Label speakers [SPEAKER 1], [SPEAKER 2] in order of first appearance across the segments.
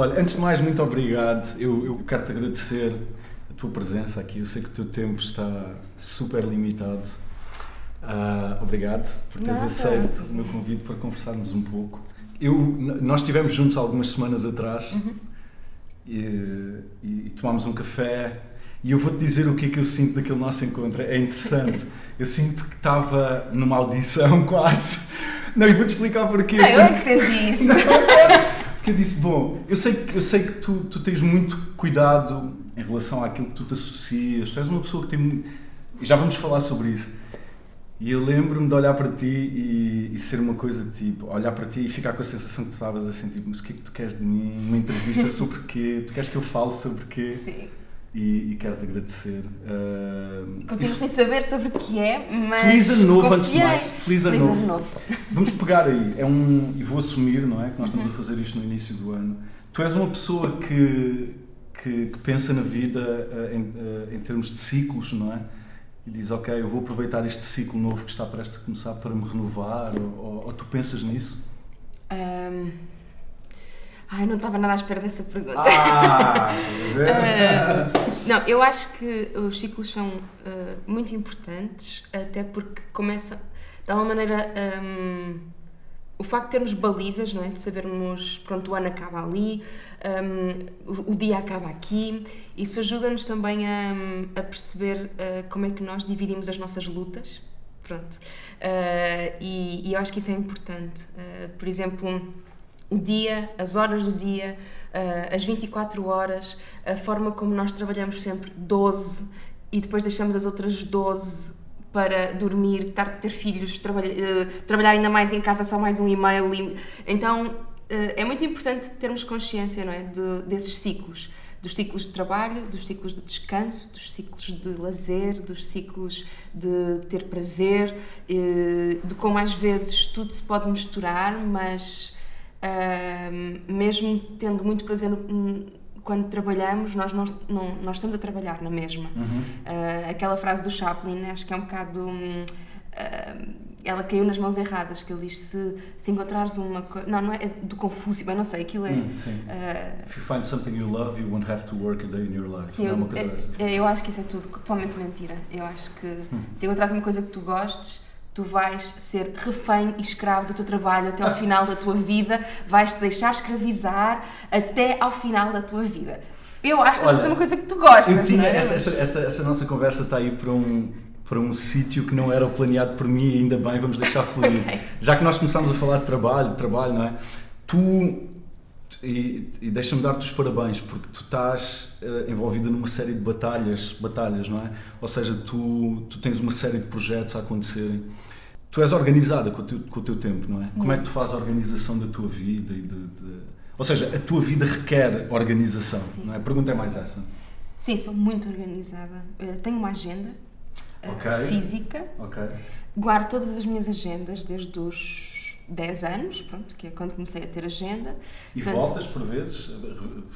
[SPEAKER 1] Olha, antes de mais, muito obrigado. Eu, eu quero-te agradecer a tua presença aqui. Eu sei que o teu tempo está super limitado. Uh, obrigado por teres
[SPEAKER 2] Nada.
[SPEAKER 1] aceito o meu convite para conversarmos um pouco. Eu, nós estivemos juntos algumas semanas atrás e, e- e tomámos um café e eu vou-te dizer o que é que eu sinto daquele nosso encontro. É interessante. Eu sinto que estava numa audição quase. Não, e vou-te explicar porquê.
[SPEAKER 2] Não, eu é que senti isso.
[SPEAKER 1] Porque eu disse, bom, eu sei, que- eu sei que tu, tu tens muito cuidado em relação àquilo que tu te associas, tu és uma pessoa que tem. já vamos falar sobre isso. E eu lembro-me de olhar para ti e, e ser uma coisa tipo, olhar para ti e ficar com a sensação que tu estavas assim, tipo, mas o que é que tu queres de mim? Uma entrevista sobre quê? Tu queres que eu fale sobre quê?
[SPEAKER 2] Sim.
[SPEAKER 1] E, e quero-te agradecer. Ah,
[SPEAKER 2] Continuo sem saber sobre o que é, mas.
[SPEAKER 1] Feliz ano novo, antes de mais. Feliz ano novo. Vamos pegar aí, é um, e vou assumir, não é? Que nós estamos a fazer isto no início do ano. Tu és uma pessoa que, que, que pensa na vida eh, em, eh, em termos de ciclos, não é? E diz, ok, eu vou aproveitar este ciclo novo que está prestes a começar para me renovar, ou, ou- ou tu pensas nisso?
[SPEAKER 2] Ahm, Ai, não estava nada à espera dessa pergunta.
[SPEAKER 1] Ah!
[SPEAKER 2] Ah, não, eu acho que os ciclos são ah, muito importantes, até porque começa, de alguma maneira, ahm, o facto de termos balizas, não é? De sabermos, pronto, o ano acaba ali, ahm, o, o dia acaba aqui, isso ajuda-nos também a, a perceber ah, como é que nós dividimos as nossas lutas, pronto. Ah, e, e eu acho que isso é importante. Ah, por exemplo, o dia, as horas do dia, ah, as 24 horas, a forma como nós trabalhamos sempre 12 e depois deixamos as outras 12 para dormir, ter filhos, eh, trabalhar ainda mais em casa, só mais um e-mail. e- Então eh, é muito importante termos consciência não é? de, desses ciclos. Dos ciclos de trabalho, dos ciclos de descanso, dos ciclos de lazer, dos ciclos de ter prazer, de como às vezes tudo se pode misturar, mas Mesmo tendo muito prazer no- quando trabalhamos, nós, não, não- nós estamos a trabalhar na mesma. Ah, aquela frase do Chaplin, acho que é um bocado. hum, ah, ela caiu nas mãos erradas, que ele diz: se, se encontrares uma coisa. Não, não é do Confúcio, bem, não sei, aquilo é.
[SPEAKER 1] Hum, sim.
[SPEAKER 2] ah,
[SPEAKER 1] If you find something you love, you won't have to work a day in your life.
[SPEAKER 2] Sim,
[SPEAKER 1] é
[SPEAKER 2] eu,
[SPEAKER 1] uma coisa dessa.
[SPEAKER 2] eu, eu acho que isso é tudo totalmente mentira. Eu acho que se encontrares uma coisa que tu gostes, tu vais ser refém e escravo do teu trabalho até ao final da tua vida, vais-te deixar escravizar até ao final da tua vida. Eu acho que estás a fazer uma coisa que tu gostas.
[SPEAKER 1] Tinha,
[SPEAKER 2] não é?
[SPEAKER 1] esta, esta, esta, esta nossa conversa está aí para um, para um sítio que não era o planeado por mim e ainda bem, vamos deixar fluir.
[SPEAKER 2] Ok.
[SPEAKER 1] Já que nós começámos a falar de trabalho, trabalho, não é? Tu, e, e deixa-me dar-te os parabéns, porque tu estás eh, envolvida numa série de batalhas, batalhas, não é? Ou seja, tu, tu tens uma série de projetos a acontecerem. Tu és organizada com o teu, com o teu tempo, não é? Como é que tu fazes a organização da tua vida e de, de- Ou seja, a tua vida requer organização, não é? A pergunta é mais essa.
[SPEAKER 2] Sim, sou muito organizada. Eu tenho uma agenda eh,
[SPEAKER 1] Ok.
[SPEAKER 2] física,
[SPEAKER 1] Ok?
[SPEAKER 2] guardo todas as minhas agendas desde os 10 anos, pronto, que é quando comecei a ter agenda.
[SPEAKER 1] E
[SPEAKER 2] Portanto,
[SPEAKER 1] voltas por vezes?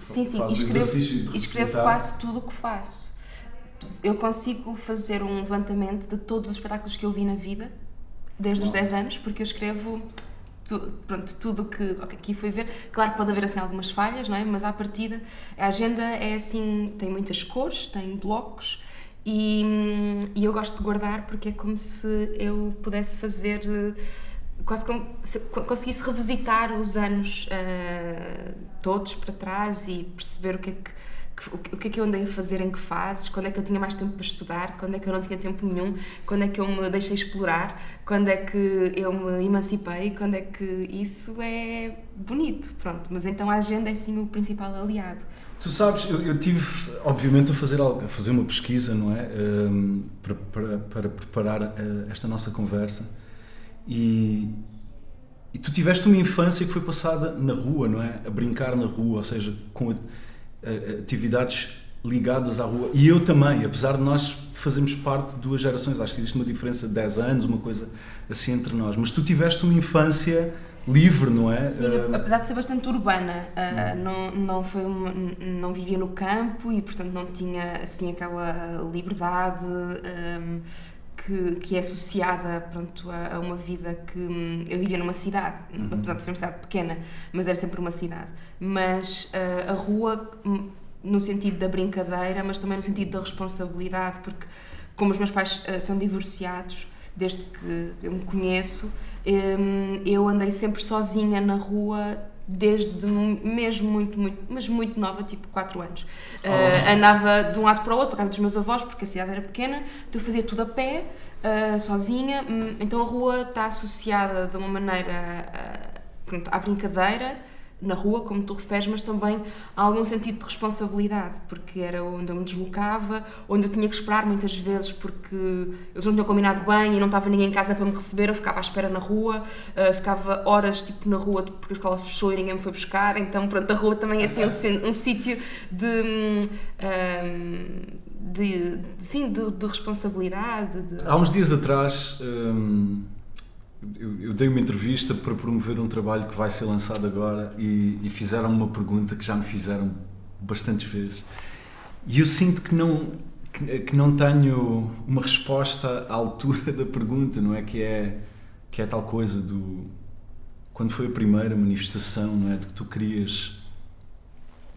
[SPEAKER 2] Sim, sim, escrevo, escrevo quase tudo o que faço. Eu consigo fazer um levantamento de todos os espetáculos que eu vi na vida, desde os
[SPEAKER 1] Uau.
[SPEAKER 2] 10 anos, porque eu escrevo tu- pronto, tudo o que ok, aqui fui ver. Claro que pode haver assim algumas falhas, não é? Mas à partida, a agenda é assim, tem muitas cores, tem blocos. E, hum, e eu gosto de guardar porque é como se eu pudesse fazer eh, quase como se conseguisse revisitar os anos eh, todos para trás e perceber o que é que, o que- é que eu andei a fazer em que fases, quando é que eu tinha mais tempo para estudar, quando é que eu não tinha tempo nenhum, quando é que eu me deixei explorar, quando é que eu me emancipei, quando é que isso é bonito, pronto. Mas então a agenda é sim o principal aliado.
[SPEAKER 1] Tu sabes, eu, eu tive, obviamente, a fazer, algo- a fazer uma pesquisa, não é? Ehm, para, para, para preparar eh, esta nossa conversa. E, e tu tiveste uma infância que foi passada na rua, não é? A brincar na rua, ou seja, com atividades ligadas à rua. E eu também, apesar de nós fazermos parte de duas gerações, acho que existe uma diferença de 10 anos, uma coisa assim entre nós. Mas tu tiveste uma infância livre, não é?
[SPEAKER 2] Sim,
[SPEAKER 1] Eh,
[SPEAKER 2] apesar de ser bastante urbana, ah, não, não, foi uma- não vivia no campo e, portanto, não tinha assim aquela liberdade ahm, que, que é associada pronto, a, a, uma vida que hum, eu vivia numa cidade, uhum. apesar de ser uma cidade pequena, mas era sempre uma cidade. Mas uh, a rua, hum, no sentido da brincadeira, mas também no sentido da responsabilidade, porque como os meus pais uh, são divorciados, desde que eu me conheço, um, eu andei sempre sozinha na rua desde mesmo muito, muito, mas muito nova, tipo 4 anos. Oh. Uh, andava de um lado para o outro, para casa dos meus avós, porque a cidade era pequena, então eu fazia tudo a pé, uh, sozinha, hum, então a rua está associada de uma maneira uh, pronto, à brincadeira, na rua, como tu referes, mas também há algum sentido de responsabilidade, porque era onde eu me deslocava, onde eu tinha que esperar muitas vezes porque eles não tinham combinado bem e não estava ninguém em casa para me receber, eu ficava à espera na rua, uh, ficava horas tipo na rua porque a escola fechou e ninguém me foi buscar, então pronto, a rua também é assim um, um sítio de, um, de, de, sim, de, de responsabilidade. De...
[SPEAKER 1] Há uns dias atrás. Hum eu, eu, dei uma entrevista para promover um trabalho que vai ser lançado agora e, e fizeram uma pergunta que já me fizeram bastantes vezes. E eu sinto que não que, que, não tenho uma resposta à altura da pergunta não é? Que é que é tal coisa do quando foi a primeira manifestação não é? De que tu querias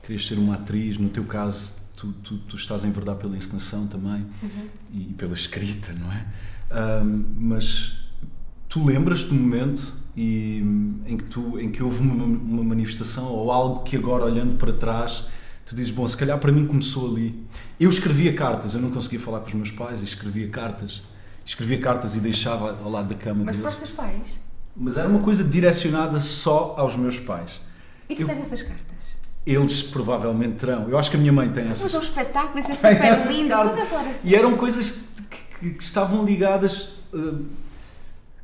[SPEAKER 1] querias ser uma atriz no teu caso tu, tu, tu estás a enverdar pela encenação também uhum. e, e pela escrita não é? Um, mas Tu lembras do momento e, em, que tu, em que houve uma, uma, manifestação ou algo que agora, olhando para trás, tu dizes, bom, se calhar para mim começou ali. Eu escrevia cartas, eu não conseguia falar com os meus pais e escrevia cartas. Escrevia cartas e deixava ao lado da cama
[SPEAKER 2] Mas
[SPEAKER 1] deles.
[SPEAKER 2] para os teus pais?
[SPEAKER 1] Mas era uma coisa direcionada só aos meus pais.
[SPEAKER 2] E tu eu, tens essas cartas?
[SPEAKER 1] Eles provavelmente terão. Eu acho que a minha mãe tem essas.
[SPEAKER 2] Mas um espetáculo, isso é super lindo.
[SPEAKER 1] E eram coisas que, que, que estavam ligadas... Uh,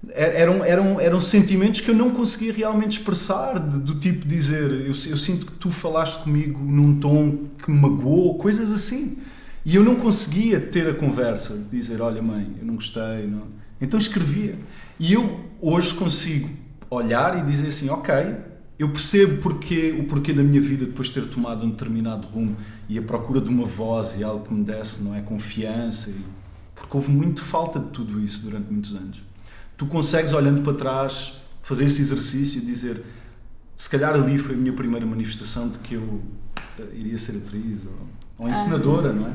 [SPEAKER 1] eram, eram, eram sentimentos que eu não conseguia realmente expressar, de, do tipo dizer, eu, eu sinto que tu falaste comigo num tom que me magoou, coisas assim. E eu não conseguia ter a conversa, dizer, olha mãe, eu não gostei. Não. Então escrevia. E eu hoje consigo olhar e dizer assim, ok, eu percebo porque, o porquê da minha vida depois de ter tomado um determinado rumo e a procura de uma voz e algo que me desse, não é, confiança. E, porque houve muito falta de tudo isso durante muitos anos tu consegues, olhando para trás, fazer esse exercício e dizer se calhar ali foi a minha primeira manifestação de que eu eh, iria ser atriz ou, ou encenadora, ah, não é?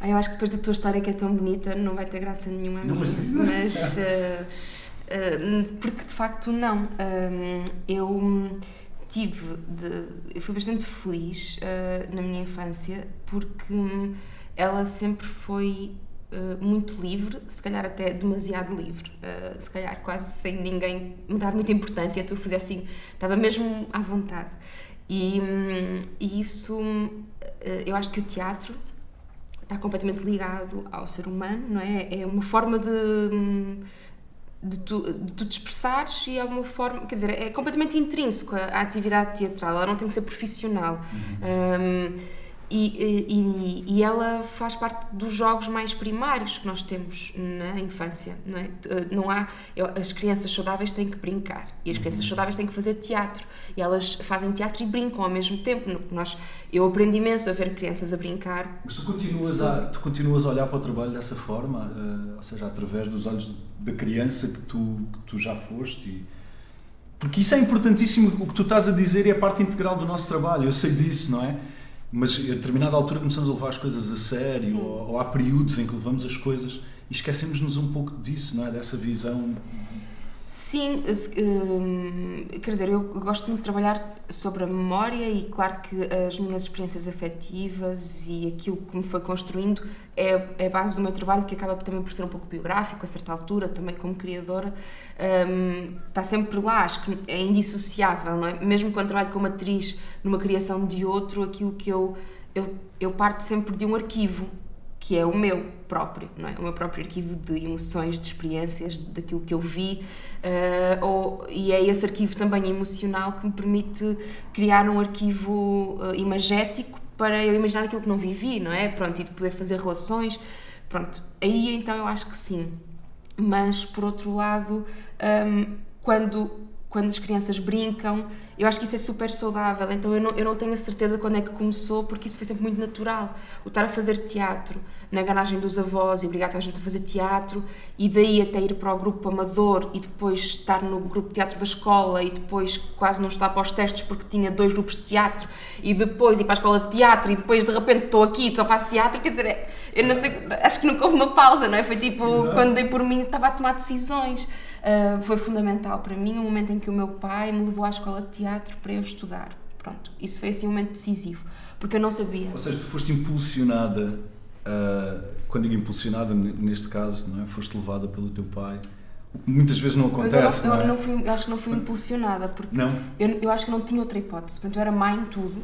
[SPEAKER 2] Ah, eu acho que depois da tua história que é tão bonita não vai ter graça nenhuma a mim, mas, mas uh, uh, porque de facto não. Uh, eu tive, de, eu fui bastante feliz na minha infância porque ela sempre foi Uh, muito livre, se calhar até demasiado livre, uh, se calhar quase sem ninguém me dar muita importância, tu fazia assim, estava mesmo à vontade. E, um, e isso, uh, eu acho que o teatro está completamente ligado ao ser humano, não é? É uma forma de. Hum, de tu, de tu te expressares e é uma forma, quer dizer, é completamente intrínseco à atividade teatral, ela não tem que ser profissional. Uhum. Um, e, e, e, ela faz parte dos jogos mais primários que nós temos na infância, não é? Eh, não há, as crianças saudáveis têm que brincar e as crianças uhum. saudáveis têm que fazer teatro e elas fazem teatro e brincam ao mesmo tempo. Nós, eu aprendi imenso a ver crianças a brincar.
[SPEAKER 1] Mas tu continuas, a, tu continuas a olhar para o trabalho dessa forma, uh, ou seja, através dos olhos da criança que tu, que tu já foste e, porque isso é importantíssimo, o que tu estás a dizer é parte integral do nosso trabalho, eu sei disso, não é? Mas a determinada altura começamos a levar as coisas a sério, ou, ou, há períodos em que levamos as coisas e esquecemos-nos um pouco disso, não é? Dessa visão
[SPEAKER 2] Sim, hum, quer dizer, eu gosto muito de trabalhar sobre a memória e claro que as minhas experiências afetivas e aquilo que me foi construindo é, é a base do meu trabalho que acaba também por ser um pouco biográfico a certa altura, também como criadora, está sempre lá, acho que é indissociável, não é? Mesmo quando trabalho como atriz numa criação de outro, aquilo que eu, eu, eu parto sempre de um arquivo que é o meu próprio, não é? O meu próprio arquivo de emoções, de experiências, daquilo que eu vi, uh, ou, e é esse arquivo também emocional que me permite criar um arquivo uh, imagético para eu imaginar aquilo que não vivi, não é? Pronto, e de poder fazer relações, pronto. Aí então eu acho que sim. Mas por outro lado, um, quando quando as crianças brincam. Eu acho que isso é super saudável, então eu não, eu não tenho a certeza quando é que começou, porque isso foi sempre muito natural. O estar a fazer teatro na garagem dos avós e obrigar a gente a fazer teatro, e daí até ir para o grupo amador e depois estar no grupo de teatro da escola e depois quase não estar para os testes porque tinha dois grupos de teatro e depois ir para a escola de teatro e depois de repente estou aqui e só faço teatro, quer dizer, é, eu não sei, acho que nunca houve uma pausa, não é? Foi tipo, Exato. quando dei por mim estava a tomar decisões. Uh, foi fundamental para mim o momento em que o meu pai me levou à escola de teatro para eu estudar. Pronto, isso foi assim um momento decisivo, porque eu não sabia.
[SPEAKER 1] Ou seja, tu foste impulsionada, uh, quando digo impulsionada, neste caso, não é? foste levada pelo teu pai. Muitas vezes não acontece,
[SPEAKER 2] eu,
[SPEAKER 1] não,
[SPEAKER 2] é? não fui, acho que não fui impulsionada, porque
[SPEAKER 1] não?
[SPEAKER 2] Eu, eu acho que não tinha outra hipótese. Portanto, eu era má em tudo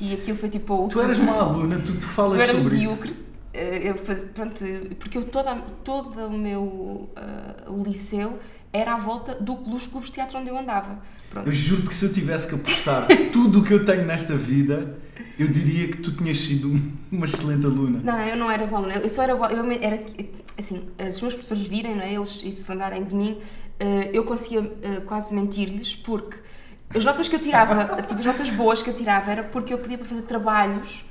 [SPEAKER 2] e aquilo foi tipo a
[SPEAKER 1] última... Tu eras má aluna, tu, tu falas
[SPEAKER 2] sobre
[SPEAKER 1] medíocre.
[SPEAKER 2] isso. Eh, eu faz, pronto, porque eu toda, todo o meu uh, o liceu era à volta do, dos clubes de teatro onde eu andava. Pronto.
[SPEAKER 1] Eu juro que se eu tivesse que apostar tudo o que eu tenho nesta vida, eu diria que tu tinhas sido uma excelente aluna.
[SPEAKER 2] Não, eu não era boa aluna. Eu só era boa, eu era assim, os meus professores virem, não é, eles e se lembrarem de mim, uh, eu conseguia quase mentir-lhes porque as notas que eu tirava, tipo as notas boas que eu tirava era porque eu pedia para fazer trabalhos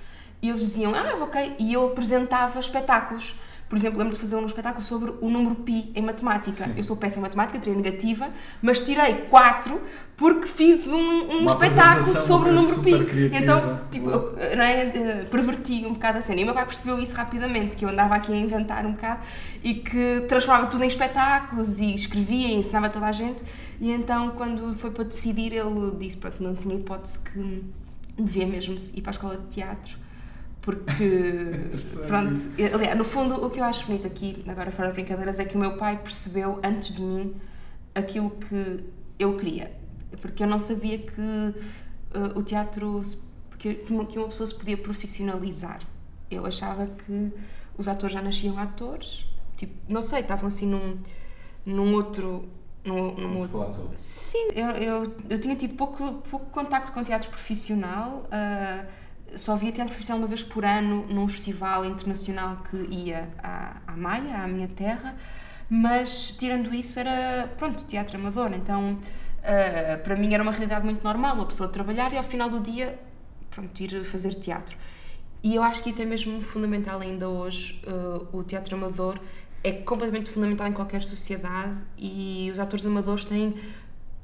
[SPEAKER 2] e eles diziam, ah, ok, e eu apresentava espetáculos. Por exemplo, lembro de fazer um espetáculo sobre o número pi em matemática. Sim. Eu sou péssima em matemática, tirei negativa, mas tirei 4 porque fiz um, um espetáculo sobre o número pi.
[SPEAKER 1] Criativa.
[SPEAKER 2] Então, tipo, eu, é, eh, perverti um bocado a cena. E o meu pai percebeu isso rapidamente, que eu andava aqui a inventar um bocado e que transformava tudo em espetáculos e escrevia e ensinava toda a gente. E então, quando foi para decidir, ele disse que não tinha hipótese que devia mesmo ir para a escola de teatro porque, pronto, aliás, no fundo, o que eu acho bonito aqui, agora fora de brincadeiras, é que o meu pai percebeu antes de mim aquilo que eu queria. Porque eu não sabia que uh, o teatro, que, que uma pessoa se podia profissionalizar. Eu achava que os atores já nasciam atores, tipo, não sei, estavam assim num, num outro. Num, num
[SPEAKER 1] outro...
[SPEAKER 2] Sim, eu, eu, eu, tinha tido pouco, pouco contacto com teatro profissional. Uh, só via teatro profissional uma vez por ano num festival internacional que ia à, à Maia, à minha terra, mas tirando isso era, pronto, teatro amador, então uh, para mim era uma realidade muito normal, a pessoa trabalhar e ao final do dia, pronto, ir fazer teatro. E eu acho que isso é mesmo fundamental ainda hoje, uh, o teatro amador é completamente fundamental em qualquer sociedade e os atores amadores têm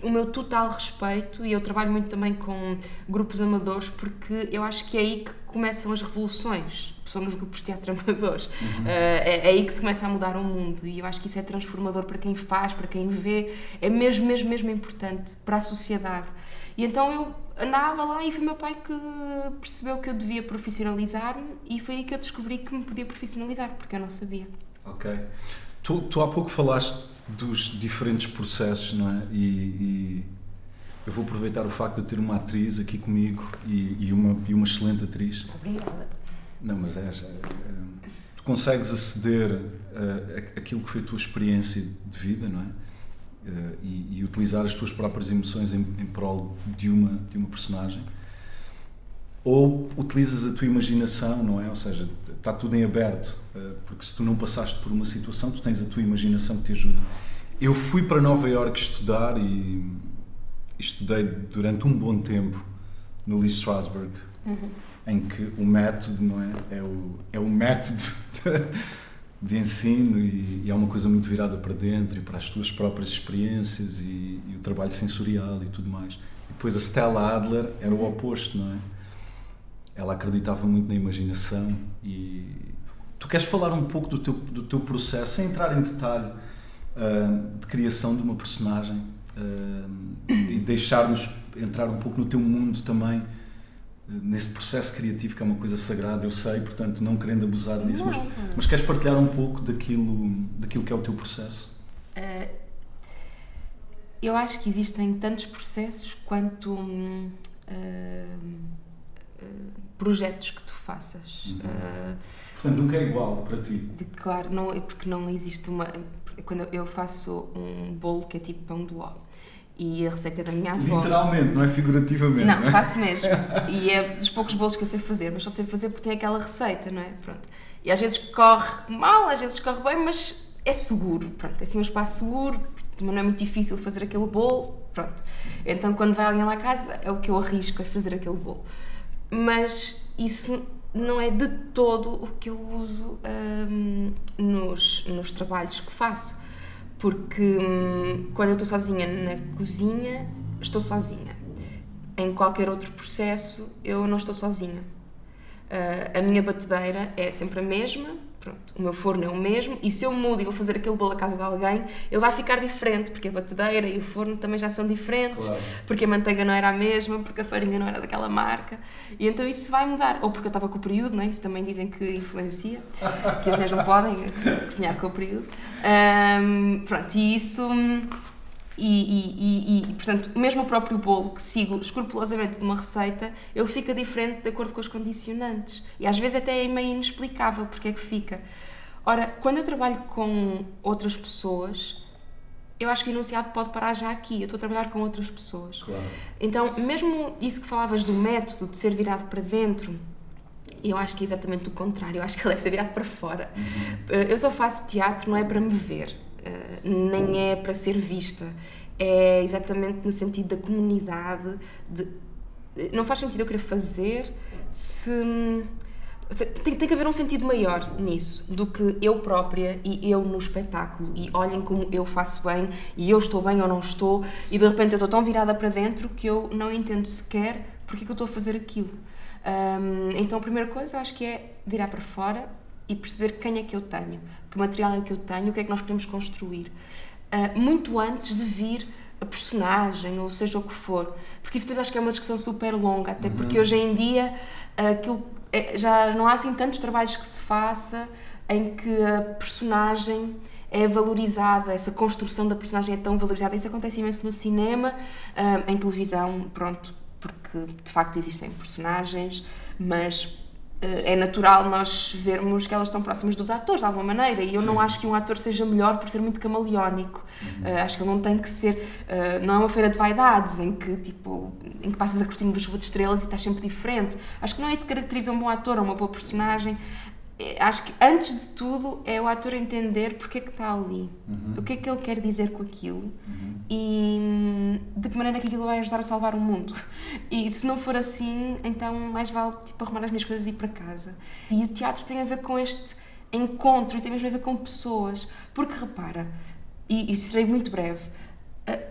[SPEAKER 2] o meu total respeito e eu trabalho muito também com grupos amadores porque eu acho que é aí que começam as revoluções. São nos grupos de teatro amadores. Uhum. uh, é, é, aí que se começa a mudar o mundo e eu acho que isso é transformador para quem faz, para quem vê. É mesmo, mesmo, mesmo importante para a sociedade. E então eu andava lá e foi meu pai que percebeu que eu devia profissionalizar-me e foi aí que eu descobri que me podia profissionalizar porque eu não sabia.
[SPEAKER 1] Ok. Tu, tu há pouco falaste dos diferentes processos, não é? E, e, eu vou aproveitar o facto de ter uma atriz aqui comigo e, e uma, e uma excelente atriz.
[SPEAKER 2] Obrigada.
[SPEAKER 1] Não, mas é, é, é tu consegues aceder a, a, aquilo que foi a tua experiência de vida, não é? Uh, e, e, utilizar as tuas próprias emoções em, em prol de uma, de uma personagem ou utilizas a tua imaginação, não é? Ou seja, está tudo em aberto, eh, porque se tu não passaste por uma situação, tu tens a tua imaginação que te ajuda. Eu fui para Nova Iorque estudar e estudei durante um bom tempo no Lee Strasberg, uhum. em que o método, não é? É o, é o método de, de ensino e, e, é uma coisa muito virada para dentro e para as tuas próprias experiências e, e o trabalho sensorial e tudo mais. E depois a Stella Adler era o oposto, não é? Ela acreditava muito na imaginação e tu queres falar um pouco do teu, do teu processo, sem entrar em detalhe uh, de criação de uma personagem uh, e deixar-nos entrar um pouco no teu mundo também uh, nesse processo criativo que é uma coisa sagrada, eu sei, portanto não querendo abusar disso, mas, mas queres partilhar um pouco daquilo, daquilo que é o teu processo?
[SPEAKER 2] eu acho que existem tantos processos quanto projetos que tu faças. Uhum. Uh,
[SPEAKER 1] Portanto, nunca é igual para ti.
[SPEAKER 2] De, claro, não, é porque não existe uma. Quando eu faço um bolo que é tipo pão de ló e a receita é da minha avó.
[SPEAKER 1] Literalmente, não é figurativamente.
[SPEAKER 2] Não,
[SPEAKER 1] não é?
[SPEAKER 2] faço mesmo. e é dos poucos bolos que eu sei fazer, mas só sei fazer porque tem aquela receita, não é? Pronto. E às vezes corre mal, às vezes corre bem, mas é seguro. Pronto, é assim um espaço seguro, não é muito difícil fazer aquele bolo, pronto. Então quando vai alguém lá à casa, é o que eu arrisco, é fazer aquele bolo. Mas isso não é de todo o que eu uso hum, nos, nos trabalhos que faço. Porque hum, quando eu estou sozinha na cozinha, estou sozinha. Em qualquer outro processo, eu não estou sozinha. Uh, a minha batedeira é sempre a mesma, Pronto, o meu forno é o mesmo e se eu mudo e vou fazer aquele bolo à casa de alguém, ele vai ficar diferente, porque a batedeira e o forno também já são diferentes, claro. porque a manteiga não era a mesma, porque a farinha não era daquela marca, e então isso vai mudar. Ou porque eu estava com o período, não é? isso também dizem que influencia, que as mulheres não podem cozinhar com o período. Um, pronto, e isso e, e, e, portanto, mesmo o próprio bolo que sigo escrupulosamente de uma receita, ele fica diferente de acordo com os condicionantes. E às vezes até é meio inexplicável porque é que fica. Ora, quando eu trabalho com outras pessoas, eu acho que o enunciado pode parar já aqui. Eu estou a trabalhar com outras pessoas.
[SPEAKER 1] Claro.
[SPEAKER 2] Então, mesmo isso que falavas do método de ser virado para dentro, eu acho que é exatamente o contrário. Eu acho que ele deve ser virado para fora. Uhum. Eu só faço teatro, não é para me ver eh, nem é para ser vista. É exatamente no sentido da comunidade. De, não faz sentido eu querer fazer se. Tem, tem que haver um sentido maior nisso do que eu própria e eu no espetáculo. E olhem como eu faço bem e eu estou bem ou não estou, e de repente eu estou tão virada para dentro que eu não entendo sequer porque é que eu estou a fazer aquilo. Um, então a primeira coisa acho que é virar para fora e perceber quem é que eu tenho, que material é que eu tenho, o que é que nós queremos construir. Uh, muito antes de vir a personagem, ou seja o que for. Porque isso depois acho que é uma discussão super longa, até porque uhum. hoje em dia aquilo, é, já não há assim tantos trabalhos que se faça em que a personagem é valorizada, essa construção da personagem é tão valorizada. Isso acontece imenso no cinema, uh, em televisão, pronto, porque de facto existem personagens, mas é natural nós vermos que elas estão próximas dos atores de alguma maneira e eu Sim. não acho que um ator seja melhor por ser muito camaleónico uhum. uh, acho que ele não tem que ser uh, não é uma feira de vaidades em que tipo em que passas a cortina do chuva de estrelas e estás sempre diferente acho que não é isso que caracteriza um bom ator ou uma boa personagem acho que antes de tudo é o ator entender porque é que está ali, uhum. o que é que ele quer dizer com aquilo uhum. e hum, de que maneira é que aquilo vai ajudar a salvar o mundo. E se não for assim, então mais vale tipo, arrumar as minhas coisas e ir para casa. E o teatro tem a ver com este encontro e tem mesmo a ver com pessoas, porque repara, e, e serei muito breve, uh,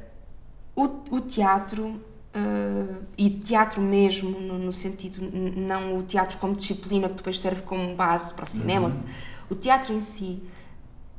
[SPEAKER 2] o, o teatro Uh, e teatro mesmo, no, no, sentido, não o teatro como disciplina que depois serve como base para o cinema, uhum. o teatro em si,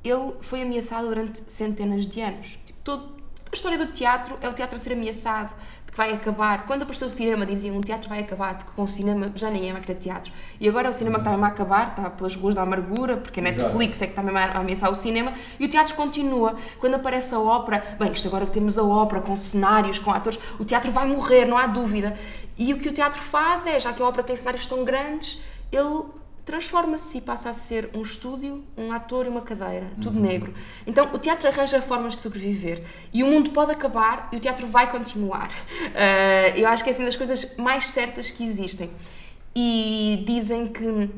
[SPEAKER 2] ele foi ameaçado durante centenas de anos. Tipo, todo, a história do teatro é o teatro a ser ameaçado, que vai acabar. Quando apareceu o cinema, diziam o teatro vai acabar, porque com o cinema já ninguém vai querer teatro. E agora é o cinema que está mesmo a acabar, está pelas ruas da amargura, porque a Netflix Exato. é que está mesmo a ameaçar o cinema, e o teatro continua. Quando aparece a ópera, bem, isto agora que temos a ópera, com cenários, com atores, o teatro vai morrer, não há dúvida. E o que o teatro faz é, já que a ópera tem cenários tão grandes, ele transforma-se e passa a ser um estúdio, um ator e uma cadeira, tudo uhum. negro. Então o teatro arranja formas de sobreviver e o mundo pode acabar e o teatro vai continuar. Uh, eu acho que é assim das coisas mais certas que existem. E dizem que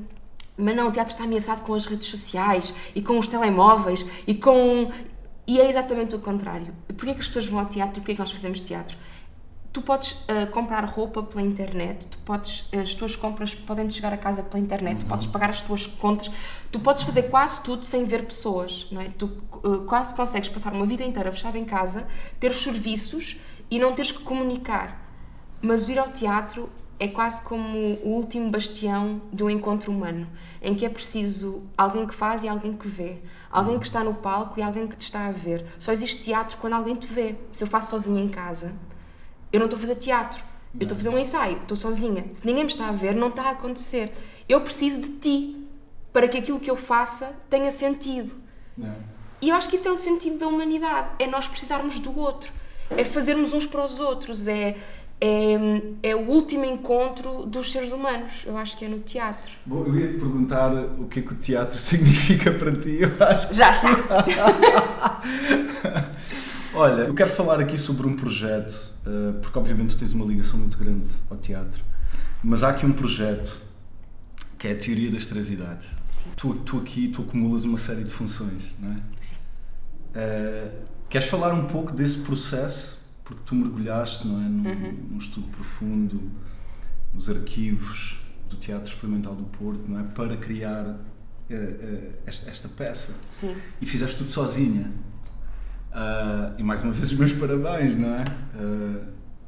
[SPEAKER 2] mas não, o teatro está ameaçado com as redes sociais e com os telemóveis e com. E é exatamente o contrário. Porquê é que as pessoas vão ao teatro e porquê é que nós fazemos teatro? Tu podes uh, comprar roupa pela internet, tu podes, as tuas compras podem chegar a casa pela internet, tu podes pagar as tuas contas, tu podes fazer quase tudo sem ver pessoas, não é? Tu uh, quase consegues passar uma vida inteira fechada em casa, ter os serviços e não teres que comunicar. Mas ir ao teatro é quase como o último bastião do encontro humano, em que é preciso alguém que faz e alguém que vê, alguém que está no palco e alguém que te está a ver. Só existe teatro quando alguém te vê. Se eu faço sozinha em casa, eu não estou a fazer teatro, eu estou a fazer um ensaio, estou sozinha. Se ninguém me está a ver, não está a acontecer. Eu preciso de ti para que aquilo que eu faça tenha sentido. Não. E eu acho que isso é o sentido da humanidade: é nós precisarmos do outro, é fazermos uns para os outros, é, é, é, o último encontro dos seres humanos. Eu acho que é no teatro.
[SPEAKER 1] Bom, eu ia te perguntar o que é que o teatro significa para ti. Eu acho
[SPEAKER 2] Já está.
[SPEAKER 1] Olha, eu quero falar aqui sobre um projeto, uh, porque obviamente tu tens uma ligação muito grande ao teatro, mas há aqui um projeto que é a teoria das três idades. Tu, tu aqui tu acumulas uma série de funções, não é? Sim. Uh, queres falar um pouco desse processo? Porque tu mergulhaste não é, num, uhum. num estudo profundo, nos arquivos do Teatro Experimental do Porto, não é, para criar uh, uh, esta, esta, peça.
[SPEAKER 2] Sim.
[SPEAKER 1] E fizeste tudo sozinha. E mais uma vez os meus parabéns, não é?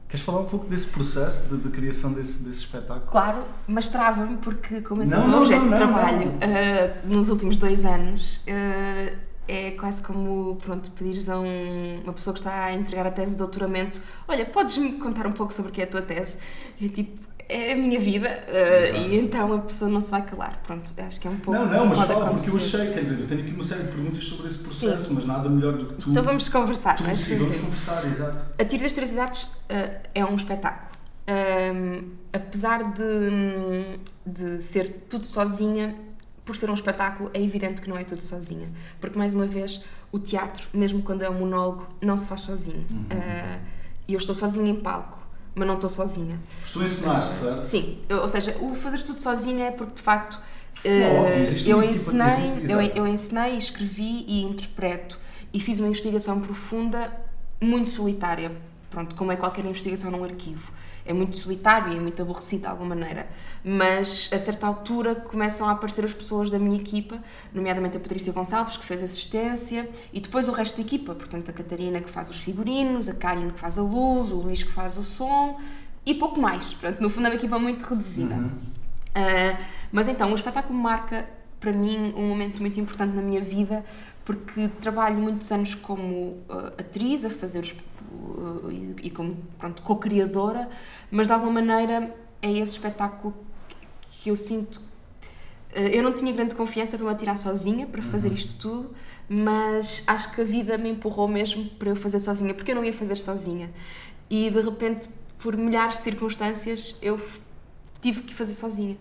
[SPEAKER 1] Queres falar um pouco desse processo de, de criação desse, desse espetáculo?
[SPEAKER 2] Claro, mas trava-me porque, como é o meu objeto não, de trabalho uh, nos últimos dois anos, uh, é quase como pronto, pedires a um, uma pessoa que está a entregar a tese de doutoramento: Olha, podes-me contar um pouco sobre o que é a tua tese? E é tipo, é a minha vida uh, e então a pessoa não se vai calar. Pronto, acho que é um pouco.
[SPEAKER 1] Não, não, mas fala, porque eu achei, quer dizer, eu tenho aqui uma série de perguntas sobre esse processo, Sim. mas nada melhor do que tu.
[SPEAKER 2] Então vamos conversar.
[SPEAKER 1] Tu, sim, vamos conversar, exato.
[SPEAKER 2] A Tiro das Três Idades uh, é um espetáculo. Um, apesar de, de ser tudo sozinha, por ser um espetáculo, é evidente que não é tudo sozinha. Porque, mais uma vez, o teatro, mesmo quando é um monólogo, não se faz sozinho. Uhum. Uh, e eu estou sozinha em palco mas não estou sozinha.
[SPEAKER 1] Tu ensinaste, certo?
[SPEAKER 2] Sim, eu, ou seja, o fazer tudo sozinha é porque de facto não, uh, eu ensinei, eu, eu ensinei, escrevi e interpreto e fiz uma investigação profunda, muito solitária, pronto, como é qualquer investigação num arquivo é muito solitário e é muito aborrecido de alguma maneira. Mas a certa altura começam a aparecer as pessoas da minha equipa, nomeadamente a Patrícia Gonçalves, que fez assistência, e depois o resto da equipa, portanto a Catarina que faz os figurinos, a Karine que faz a luz, o Luís que faz o som e pouco mais. Portanto, no fundo é uma equipa muito reduzida. Uhum. Uh, mas então, o espetáculo marca para mim um momento muito importante na minha vida porque trabalho muitos anos como uh, atriz a fazer os e, como co-criadora, mas de alguma maneira é esse espetáculo que eu sinto. Eh, eu não tinha grande confiança para me atirar sozinha para fazer uhum. isto tudo, mas acho que a vida me empurrou mesmo para eu fazer sozinha, porque eu não ia fazer sozinha. E de repente, por milhares de circunstâncias, eu tive que fazer sozinha.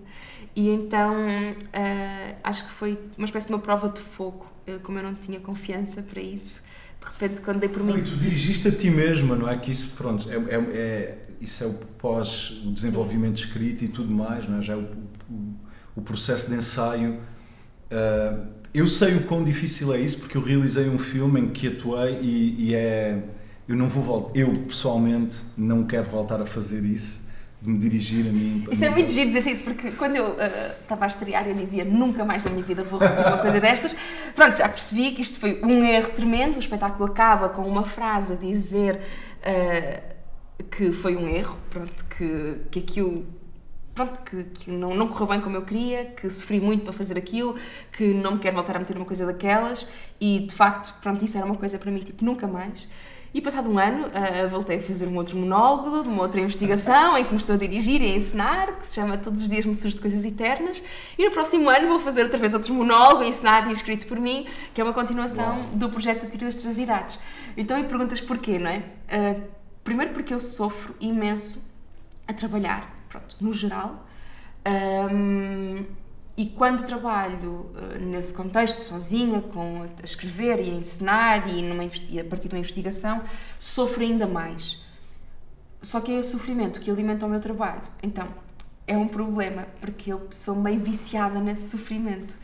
[SPEAKER 2] E então uh, acho que foi uma espécie de uma prova de fogo. Eu, como eu não tinha confiança para isso, de repente, quando dei por mim.
[SPEAKER 1] E tu dirigiste a ti mesma, não é? Que isso, pronto, é, é, é isso é o pós o desenvolvimento escrito e tudo mais, não é? Já é o, o, o processo de ensaio. Uh, eu sei o quão difícil é isso porque eu realizei um filme em que atuei e, e é. Eu não vou voltar. Eu pessoalmente não quero voltar a fazer isso de me dirigir a mim.
[SPEAKER 2] Isso é muito giro dizer isso, porque quando eu uh, estava a estrear eu dizia nunca mais na minha vida vou repetir uma coisa destas. Pronto, já percebi que isto foi um erro tremendo, o espetáculo acaba com uma frase a dizer uh, que foi um erro, pronto, que, que aquilo pronto, que, que não, não correu bem como eu queria, que sofri muito para fazer aquilo, que não me quero voltar a meter uma coisa daquelas e de facto, pronto, isso era uma coisa para mim, tipo, nunca mais. E passado um ano, uh, voltei a fazer um outro monólogo, de uma outra investigação, em que me estou a dirigir e a ensinar, que se chama Todos os Dias Me Surge de Coisas Eternas. E no próximo ano vou fazer outra vez outro monólogo, ensinado e escrito por mim, que é uma continuação Uau. do projeto da Tiro das Três Idades. Então, e perguntas porquê, não é? Uh, primeiro porque eu sofro imenso a trabalhar, pronto, no geral. Um, e quando trabalho uh, nesse contexto, sozinha, com, a escrever e a ensinar e, numa, e a partir de uma investigação, sofro ainda mais. Só que é o sofrimento que alimenta o meu trabalho. Então, é um problema, porque eu sou meio viciada nesse sofrimento.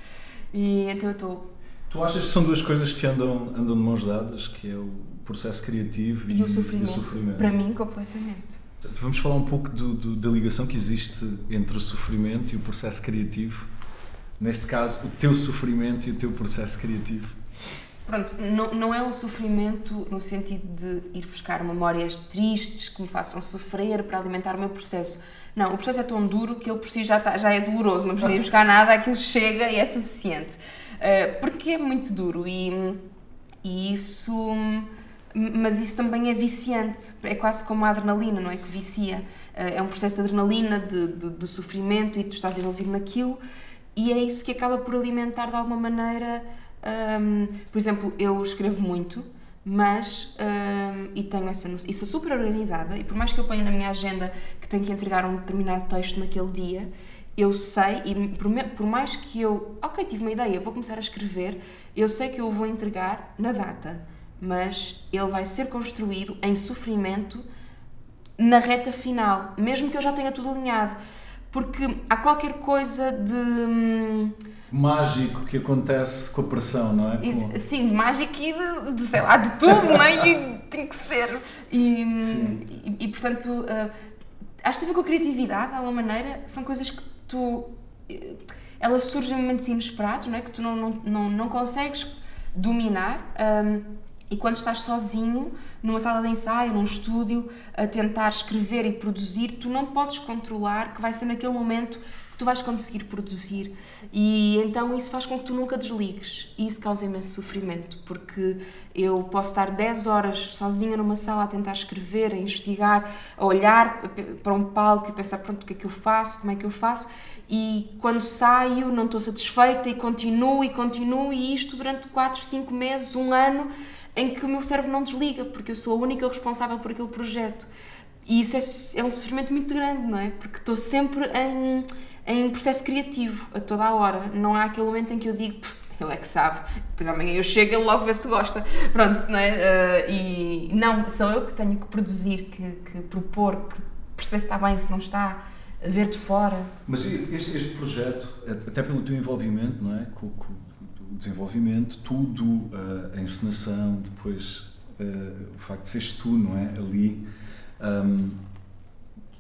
[SPEAKER 2] E então eu estou.
[SPEAKER 1] Tu achas que são duas coisas que andam, andam de mãos dadas, que é o processo criativo e,
[SPEAKER 2] e, o, sofrimento, e o sofrimento? Para mim, completamente.
[SPEAKER 1] Vamos falar um pouco do, do, da ligação que existe entre o sofrimento e o processo criativo neste caso, o teu sofrimento e o teu processo criativo?
[SPEAKER 2] Pronto, não, não é um sofrimento no sentido de ir buscar memórias tristes que me façam sofrer para alimentar o meu processo. Não, o processo é tão duro que ele por si já, está, já é doloroso, não precisa ir buscar nada, aquilo chega e é suficiente. Uh, porque é muito duro e, e isso. Mas isso também é viciante, é quase como a adrenalina, não é? Que vicia. Uh, é um processo de adrenalina, de, de, de sofrimento e tu estás envolvido naquilo e é isso que acaba por alimentar de alguma maneira. Um, por exemplo, eu escrevo muito, mas. Um, e tenho essa noção. E sou super organizada, e por mais que eu ponha na minha agenda que tenho que entregar um determinado texto naquele dia, eu sei, e por, mais que eu. Ok, tive uma ideia, vou começar a escrever, eu sei que eu o vou entregar na data, mas ele vai ser construído em sofrimento na reta final, mesmo que eu já tenha tudo alinhado porque há qualquer coisa de.
[SPEAKER 1] mágico que acontece com a pressão, não é?
[SPEAKER 2] Isso, sim, mágico e de, de, sei lá, de tudo, não é? E tem que ser. E, e, e, portanto, uh, acho que tem a ver com a criatividade, de alguma maneira, são coisas que tu. Eh, elas surgem em momentos inesperados, não é? Que tu não, não, não, não consegues dominar. Um, e quando estás sozinho, numa sala de ensaio, num estúdio, a tentar escrever e produzir, tu não podes controlar que vai ser naquele momento que tu vais conseguir produzir. E então isso faz com que tu nunca desligues. E isso causa imenso sofrimento, porque eu posso estar 10 horas sozinha numa sala a tentar escrever, a investigar, a olhar para um palco e pensar: pronto, o que é que eu faço, como é que eu faço e quando saio não estou satisfeita e continuo e continuo e isto durante 4, 5 meses, um ano em que o meu cérebro não desliga, porque eu sou a única responsável por aquele projeto. E isso é, é um sofrimento muito grande, não é? Porque estou sempre em, em processo criativo, a toda a hora. Não há aquele momento em que eu digo, ele é que sabe, depois amanhã eu chego ele logo vê se gosta. Pronto, não é? Uh, e não, sou eu que tenho que produzir, que, que propor, que perceber se está bem, se não está, ver de fora.
[SPEAKER 1] Mas este, este projeto, até pelo teu envolvimento, não é? Com, com o desenvolvimento, tudo, uh, a encenação, depois uh, o facto de seres tu, não é? Ali. Um,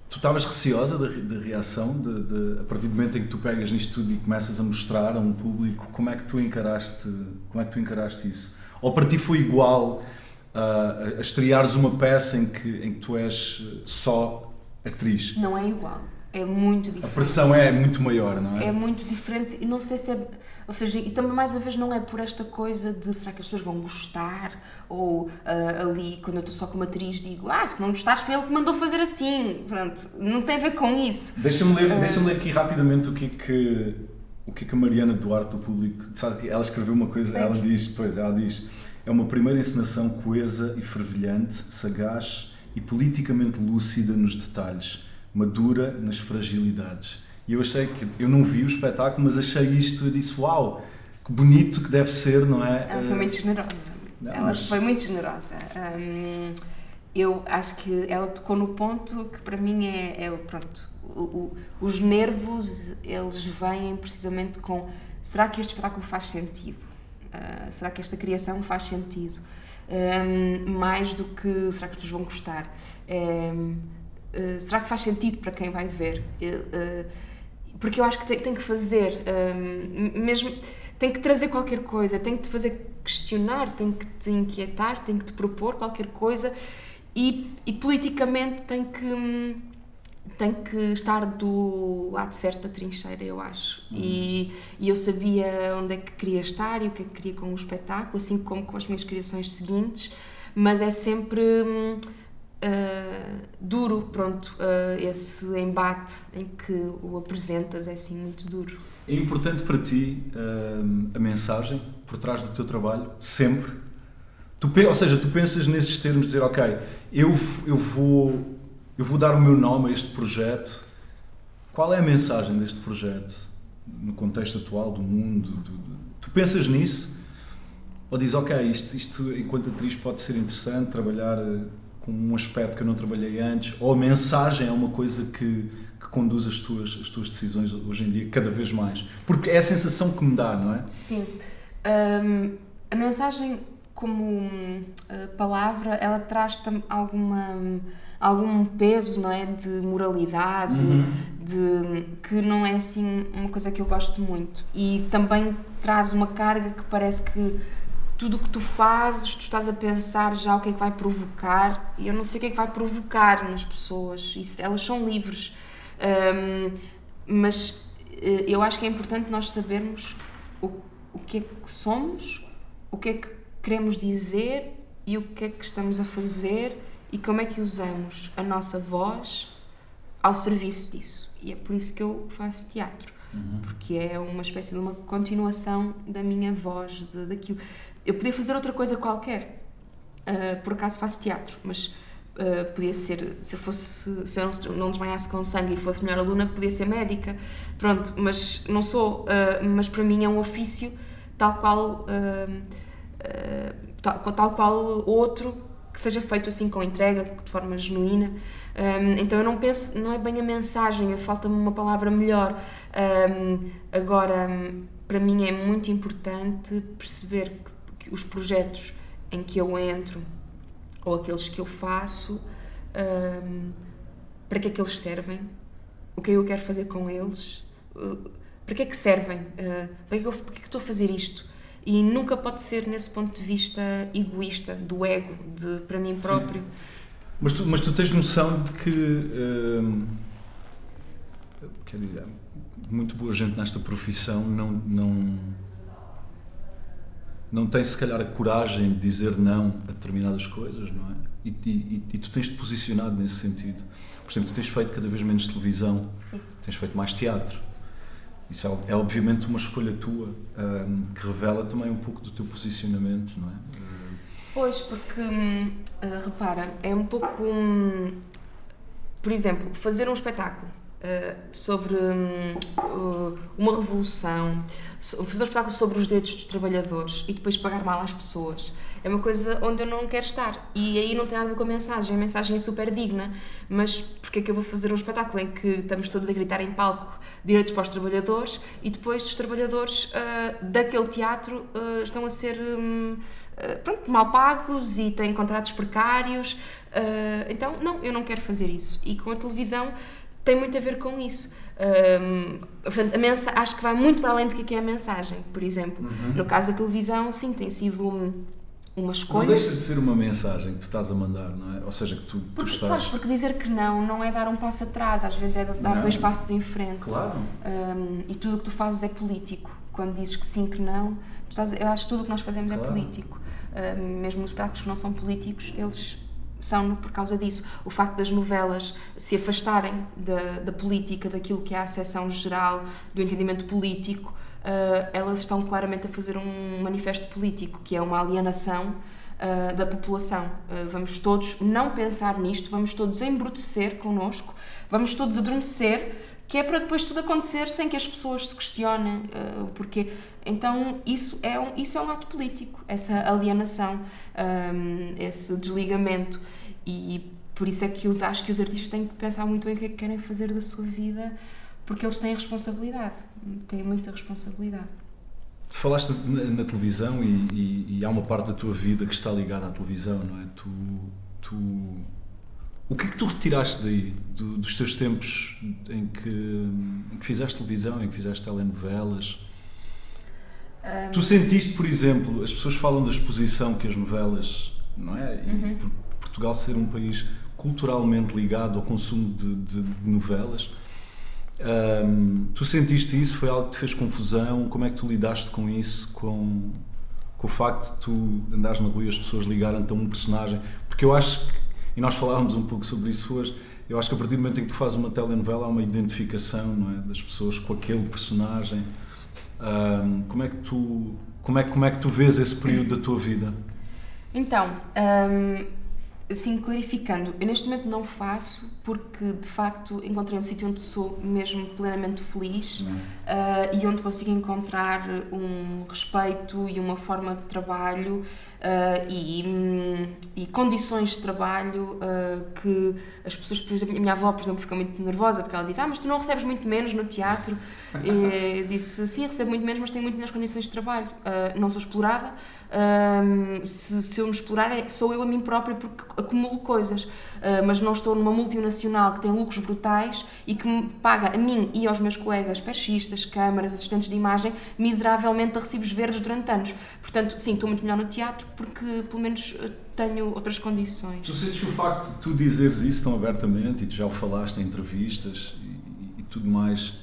[SPEAKER 1] tu estavas receosa da, da reação, de, de, a partir do momento em que tu pegas nisto tudo e começas a mostrar a um público, como é que tu encaraste, como é que tu encaraste isso? Ou para ti foi igual uh, a estreares uma peça em que, em que tu és só atriz?
[SPEAKER 2] Não é igual. É muito diferente.
[SPEAKER 1] A pressão é muito maior, não é?
[SPEAKER 2] É muito diferente e não sei se é. Ou seja, e também mais uma vez não é por esta coisa de será que as pessoas vão gostar? Ou uh, ali, quando eu estou só como atriz, digo, ah, se não gostares, foi ele que mandou fazer assim. Pronto, não tem a ver com isso.
[SPEAKER 1] Deixa-me ler, uh, deixa ler aqui rapidamente o que é que. O que, é que a Mariana Duarte do público, sabe que ela escreveu uma coisa, ela diz, pois, ela diz, é uma primeira encenação coesa e fervilhante, sagaz e politicamente lúcida nos detalhes madura nas fragilidades. E eu achei que, eu não vi o espetáculo, mas achei isto e disse: Uau, que bonito que deve ser, não é?
[SPEAKER 2] Ela foi muito generosa. Não, ela mas... foi muito generosa. Hum, eu acho que ela tocou no ponto que para mim é, é pronto, o, o, os nervos eles vêm precisamente com será que este espetáculo faz sentido? Uh, será que esta criação faz sentido? Um, mais do que será que pessoas vão gostar? Um, eh, será que faz sentido para quem vai ver? Uh, porque eu acho que tem, tem que fazer, mesmo, tem que trazer qualquer coisa, tem que te fazer questionar, tem que te inquietar, tem que te propor qualquer coisa e, e politicamente tem que tem que estar do lado certo da trincheira, eu acho. E, e, eu sabia onde é que queria estar e o que é que queria com o espetáculo, assim como com as minhas criações seguintes, mas é sempre. Hum, uh, duro, pronto, uh, esse embate em que o apresentas é assim muito duro.
[SPEAKER 1] É importante para ti uh, a mensagem por trás do teu trabalho, sempre? Tu, ou seja, tu pensas nesses termos, dizer, ok, eu, eu, vou, eu vou dar o meu nome a este projeto. Qual é a mensagem deste projeto no contexto atual do mundo? Do, do, tu pensas nisso? Ou dizes, ok, isto, isto enquanto atriz pode ser interessante, trabalhar um aspecto que eu não trabalhei antes, ou a mensagem é uma coisa que, que conduz as tuas, as tuas decisões hoje em dia cada vez mais. Porque é a sensação que me dá, não é?
[SPEAKER 2] Sim. Um, a mensagem como uh, palavra, ela traz alguma algum peso, não é, de moralidade, uhum. de que não é assim uma coisa que eu gosto muito. E também traz uma carga que parece que tudo o que tu fazes, tu estás a pensar já o que é que vai provocar, e eu não sei o que é que vai provocar nas pessoas, isso, elas são livres. Um, mas eh, eu acho que é importante nós sabermos o, o que é que somos, o que é que queremos dizer e o que é que estamos a fazer e como é que usamos a nossa voz ao serviço disso. E é por isso que eu faço teatro, uhum. porque é uma espécie de uma continuação da minha voz, de, daquilo. Eu podia fazer outra coisa qualquer. Uh, por acaso faço teatro, mas uh, podia ser, se eu fosse, se eu não, não desmaiasse com sangue e fosse melhor aluna, podia ser médica. Pronto, mas não sou, uh, mas para mim é um ofício tal qual, tal, tal qual outro que seja feito assim com entrega, de forma genuína. Um, então eu não penso, não é bem a mensagem, falta-me uma palavra melhor. Um, agora, para mim é muito importante perceber que, que, os projetos em que eu entro ou aqueles que eu faço, um, para que é que eles servem, o que é que eu quero fazer com eles, uh, para que é que servem, uh, para, que é que eu, para que é que estou a fazer isto. E nunca pode ser nesse ponto de vista egoísta, do ego, de para mim próprio.
[SPEAKER 1] Mas tu, mas tu tens noção de que. Uh, quer dizer, muito boa gente nesta profissão não, não, não tem se calhar a coragem de dizer não a determinadas coisas, não é? E, e, e tu tens te posicionado nesse sentido. Por exemplo, tu tens feito cada vez menos televisão,
[SPEAKER 2] Sim.
[SPEAKER 1] tens feito mais teatro. Isso é, é obviamente uma escolha tua um, que revela também um pouco do teu posicionamento, não é?
[SPEAKER 2] Pois, porque uh, repara, é um pouco. Um, por exemplo, fazer um espetáculo sobre um, uma revolução, fazer um espetáculo sobre os direitos dos trabalhadores e depois pagar mal às pessoas. É uma coisa onde eu não quero estar. E aí não tem nada a ver com a mensagem. A mensagem é super digna, mas porquê é que eu vou fazer um espetáculo em que estamos todos a gritar em palco direitos para os trabalhadores e depois os trabalhadores uh, daquele teatro uh, estão a ser um, uh, pronto, mal pagos e têm contratos precários? então, não, eu não quero fazer isso. E com a televisão tem muito a ver com isso. Um, portanto, a mensa acho que vai muito para além do que é a mensagem, por exemplo. Uhum. No caso da televisão, sim, tem sido um, uma escolha.
[SPEAKER 1] Não deixa de ser uma mensagem que tu estás a mandar, não é? Ou seja, que tu,
[SPEAKER 2] porque,
[SPEAKER 1] tu estás.
[SPEAKER 2] Sabes, porque dizer que não não é dar um passo atrás, às vezes é dar não. dois passos em frente.
[SPEAKER 1] Claro.
[SPEAKER 2] Um, e tudo o que tu fazes é político. Quando dizes que sim, que não, estás, eu acho que tudo o que nós fazemos é claro. é político. Um, mesmo os práticos que não são políticos, eles são por causa disso. O facto das novelas se afastarem da, da política, daquilo que é a acessão geral, do entendimento político, uh, elas estão claramente a fazer um manifesto político, que é uma alienação uh, da população. Uh, vamos todos não pensar nisto, vamos todos embrutecer connosco, vamos todos adormecer, que é para depois tudo acontecer sem que as pessoas se questionem uh, o porquê. Então, isso é, um, isso é um ato político, essa alienação, um, esse desligamento. E por isso é que eu acho que os artistas têm que pensar muito bem o que é que querem fazer da sua vida, porque eles têm responsabilidade, têm muita responsabilidade.
[SPEAKER 1] Falaste na, na televisão e, e, e, há uma parte da tua vida que está ligada à televisão, não é? Tu, tu, o que é que tu retiraste daí, do, dos teus tempos em que, em que fizeste televisão, em que fizeste telenovelas? Um... Tu sentiste, por exemplo, as pessoas falam da exposição que as novelas, não é? E uhum. por Portugal ser um país culturalmente ligado ao consumo de, de, de novelas. Um, tu sentiste isso? Foi algo que te fez confusão? Como é que tu lidaste com isso? Com, com o facto de tu andares na rua e as pessoas ligarem-te a um personagem? Porque eu acho que, e nós falávamos um pouco sobre isso hoje, eu acho que a partir do momento em que tu fazes uma telenovela há uma identificação é, das pessoas com aquele personagem. Um, como é que tu como é, como é que tu vês esse período da tua vida?
[SPEAKER 2] Então, um, assim, clarificando, eu neste momento não faço porque de facto encontrei um sítio onde sou mesmo plenamente feliz uh, e onde consigo encontrar um respeito e uma forma de trabalho uh, e, e, condições de trabalho uh, que as pessoas, por exemplo, a minha avó, por exemplo, fica muito nervosa porque ela diz: Ah, mas tu não recebes muito menos no teatro. e eu disse: Sim, recebo muito menos, mas tenho muito melhores condições de trabalho. não sou explorada. Se, se eu me explorar, é, sou eu a mim própria porque acumulo coisas, mas não estou numa multinacional nacional que tem lucros brutais e que me paga a mim e aos meus colegas perchistas, câmaras, assistentes de imagem, miseravelmente a recibos verdes durante anos. Portanto, sim, estou muito melhor no teatro porque pelo menos eh, tenho outras condições.
[SPEAKER 1] Tu sentes que o facto de tu dizeres isso tão abertamente e tu já o falaste em entrevistas e, e tudo mais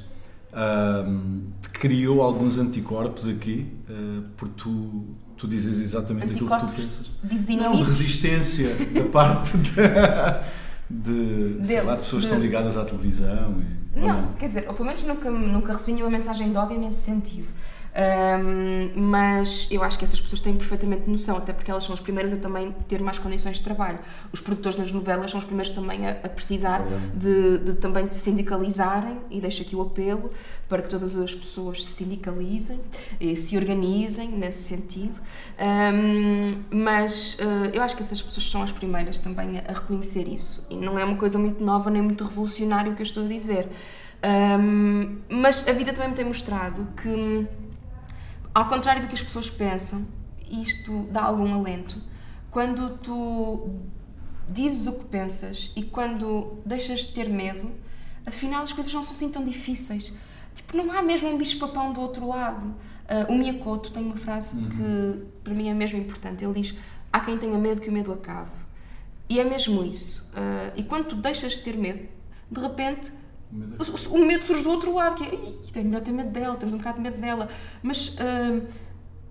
[SPEAKER 1] um, te criou alguns anticorpos aqui uh, por tu tu dizes exatamente aquilo que tu pensas. Não, resistência da parte de, de, Deles, lá, de pessoas que estão ligadas à televisão?
[SPEAKER 2] E, não, não, quer dizer, ou pelo menos nunca, nunca recebi nenhuma mensagem de ódio nesse sentido. Um, mas eu acho que essas pessoas têm perfeitamente noção, até porque elas são as primeiras a também ter mais condições de trabalho. Os produtores nas novelas são os primeiros também a, a precisar de, de, também de sindicalizarem, e deixo aqui o apelo para que todas as pessoas se sindicalizem e se organizem nesse sentido. Um, mas uh, eu acho que essas pessoas são as primeiras também a, a reconhecer isso. E não é uma coisa muito nova nem muito revolucionária o que eu estou a dizer. Um, mas a vida também me tem mostrado que ao contrário do que as pessoas pensam, isto dá algum alento. Quando tu dizes o que pensas e quando deixas de ter medo, afinal as coisas não são assim tão difíceis. Tipo, não há mesmo um bicho-papão do outro lado. Uh, o Miyakoto tem uma frase uhum. que para mim é mesmo importante. Ele diz: Há quem tenha medo que o medo acabe. E é mesmo isso. Uh, e quando tu deixas de ter medo, de repente o, o, medo surge do outro lado, que é, é melhor ter medo dela, temos um bocado de medo dela. Mas, uh,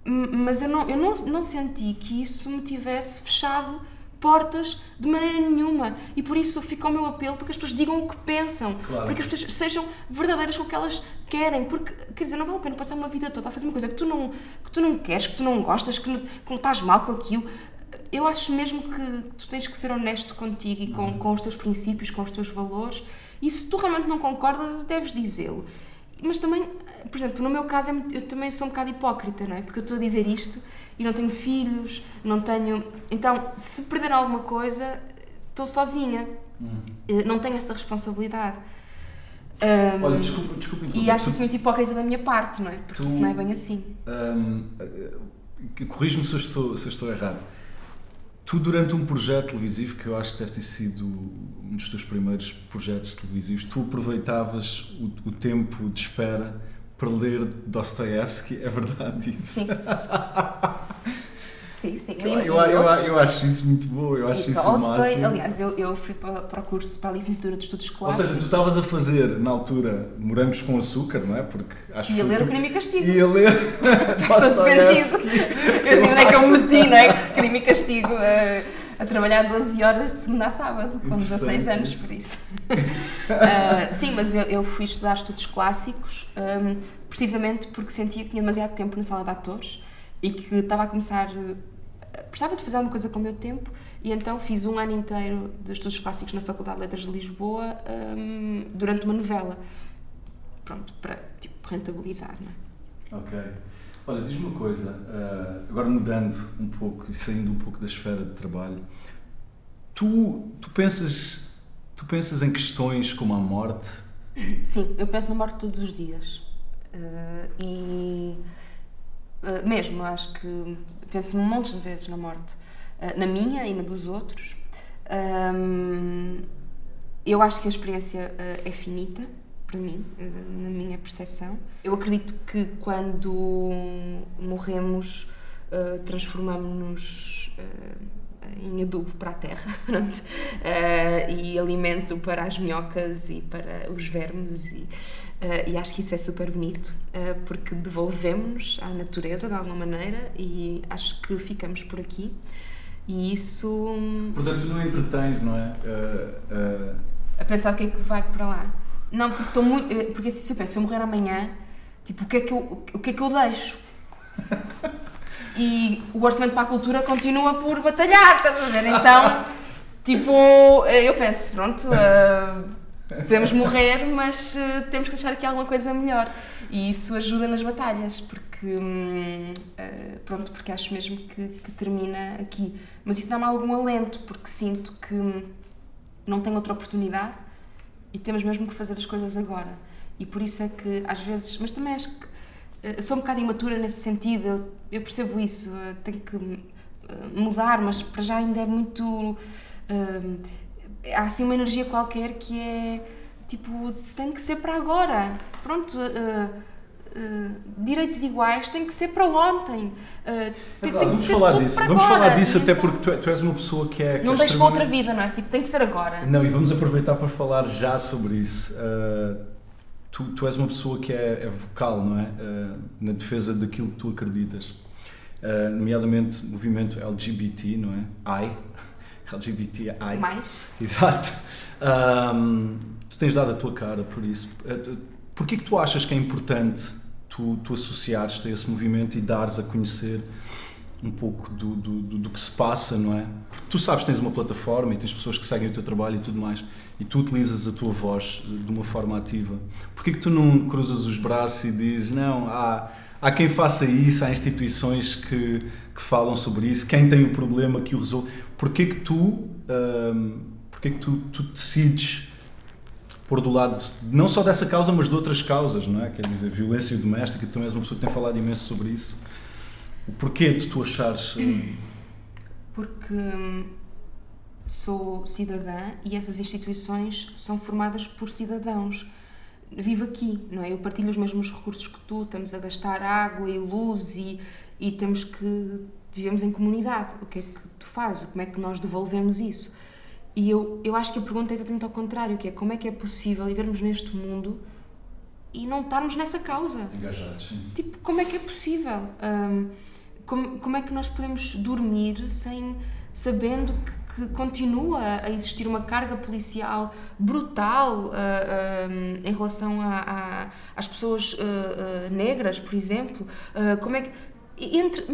[SPEAKER 2] mas eu, não, eu não, não senti que isso me tivesse fechado portas de maneira nenhuma. E por isso fica o meu apelo para que as pessoas digam o que pensam, claro. para que as pessoas sejam verdadeiras com o que elas querem. Porque, quer dizer, não vale a pena passar uma vida toda a fazer uma coisa que tu não, que tu não queres, que tu não gostas, que, não, que estás mal com aquilo. Eu acho mesmo que tu tens que ser honesto contigo e com, uhum. com os teus princípios, com os teus valores. E se tu realmente não concordas, deves dizê-lo. Mas também, por exemplo, no meu caso, é eu também sou um bocado hipócrita, não é? Porque eu estou a dizer isto e não tenho filhos, não tenho. Então, se perder alguma coisa, estou sozinha. Hum. Eh, não tenho essa responsabilidade.
[SPEAKER 1] Um, Olha, desculpa, desculpa
[SPEAKER 2] E acho isso muito hipócrita da minha parte, não é? Porque tu, isso não é bem assim.
[SPEAKER 1] Um, eh, Corrijo-me se, se eu estou errado. Tu, durante um projeto televisivo, que eu acho que deve ter sido um dos teus primeiros projetos televisivos, tu aproveitavas o, o tempo de espera para ler Dostoevsky, é verdade isso?
[SPEAKER 2] Sim. sim, sim.
[SPEAKER 1] Eu, eu, eu, eu, acho isso muito bom, eu acho isso o máximo.
[SPEAKER 2] Aliás, eu, eu fui para, para o curso, para a licenciatura de Estudos Clássicos.
[SPEAKER 1] Ou seja, tu estavas a fazer, na altura, morangos com açúcar, não é? Porque
[SPEAKER 2] acho Ia ler o Crime e Castigo.
[SPEAKER 1] Ia ler...
[SPEAKER 2] Faz todo sentido. Eu digo, onde é que eu me meti, não é? Crime e Castigo... Uh a trabalhar 12 horas de segunda a sábado, com 16 anos, por isso. uh, sim, mas eu, eu, fui estudar estudos clássicos um, precisamente porque sentia que tinha demasiado tempo na sala de atores e que estava a começar. Precisava de fazer alguma coisa com o meu tempo e então fiz um ano inteiro de estudos clássicos na Faculdade de Letras de Lisboa um, durante uma novela. Pronto, para tipo, rentabilizar, não
[SPEAKER 1] é? Ok. Olha, diz-me uma coisa, uh, agora mudando um pouco e saindo um pouco da esfera de trabalho, tu, tu, pensas, tu pensas em questões como a morte?
[SPEAKER 2] Sim, eu penso na morte todos os dias. Uh, e uh, mesmo, acho que penso montes de vezes na morte. na minha e na dos outros. Eu acho que a experiência é finita para mim, eh, na minha percepção. Eu acredito que quando morremos, transformamos-nos em adubo para a terra e alimento para as minhocas e para os vermes. E, e acho que isso é super bonito, porque devolvemos à natureza de alguma maneira e acho que ficamos por aqui. E isso.
[SPEAKER 1] Portanto, tu não entretens, não é?
[SPEAKER 2] A pensar o que é que vai para lá. Não, porque estou muito. Porque assim, se eu penso, se eu morrer amanhã, tipo, o que é que eu, o que é que eu deixo? E o orçamento para a cultura continua por batalhar, estás a ver? Então, tipo, eu penso, pronto, uh, podemos morrer, mas uh, temos que deixar aqui alguma coisa melhor. E isso ajuda nas batalhas, porque, uh, pronto, porque acho mesmo que, que termina aqui. Mas isso dá-me algum alento, porque sinto que não tenho outra oportunidade e temos mesmo que fazer as coisas agora. E por isso é que às vezes, mas também acho que uh, sou um bocado imatura nesse sentido, eu, eu percebo isso, uh, tenho que uh, mudar, mas para já ainda é muito. Há assim uma energia qualquer que é tipo, tem que ser para agora. Pronto Uh, direitos iguais tem que ser para ontem. Uh,
[SPEAKER 1] tem, agora, tem vamos falar disso. Vamos agora. falar disso até porque tu, tu, és uma pessoa que é.
[SPEAKER 2] Que não é deixes para outra vida, não é? Tipo, tem que ser agora.
[SPEAKER 1] Não, e vamos aproveitar para falar já sobre isso. Uh, tu, tu és uma pessoa que é, é vocal, não é? na defesa daquilo que tu acreditas. nomeadamente movimento LGBT, não é? I. LGBTI.
[SPEAKER 2] Mais.
[SPEAKER 1] Exato. Um, tu tens dado a tua cara por isso. Porquê que tu achas que é importante tu, tu associares-te a esse movimento e dares a conhecer um pouco do, do, do, do, que se passa, não é? Porque tu sabes que tens uma plataforma e tens pessoas que seguem o teu trabalho e tudo mais, e tu utilizas a tua voz de uma forma ativa. Porquê que tu não cruzas os braços e dizes, não, há, há quem faça isso, há instituições que, que falam sobre isso, quem tem o problema que o resolve. Porquê que tu, hum, porquê que tu, tu decides pôr do lado não só dessa causa, mas de outras causas, não é? Quer dizer, violência doméstica, tu és uma pessoa que tem falado imenso sobre isso. O porquê de tu achares. Uh...
[SPEAKER 2] Porque hum, sou cidadã e essas instituições são formadas por cidadãos. Vivo aqui, não é? Eu partilho os mesmos recursos que tu, estamos a gastar água e luz e, e temos que. vivemos em comunidade. O que é que tu fazes? Como é que nós devolvemos isso? E eu, eu acho que a pergunta é exatamente ao contrário, que é como é que é possível vivermos neste mundo e não estarmos nessa causa?
[SPEAKER 1] Engajados.
[SPEAKER 2] Tipo, como é que é possível? Um, como, como é que nós podemos dormir sem sabendo que, que continua a existir uma carga policial brutal uh, uh, em relação a, a, às pessoas uh, negras, por exemplo? como é que entre,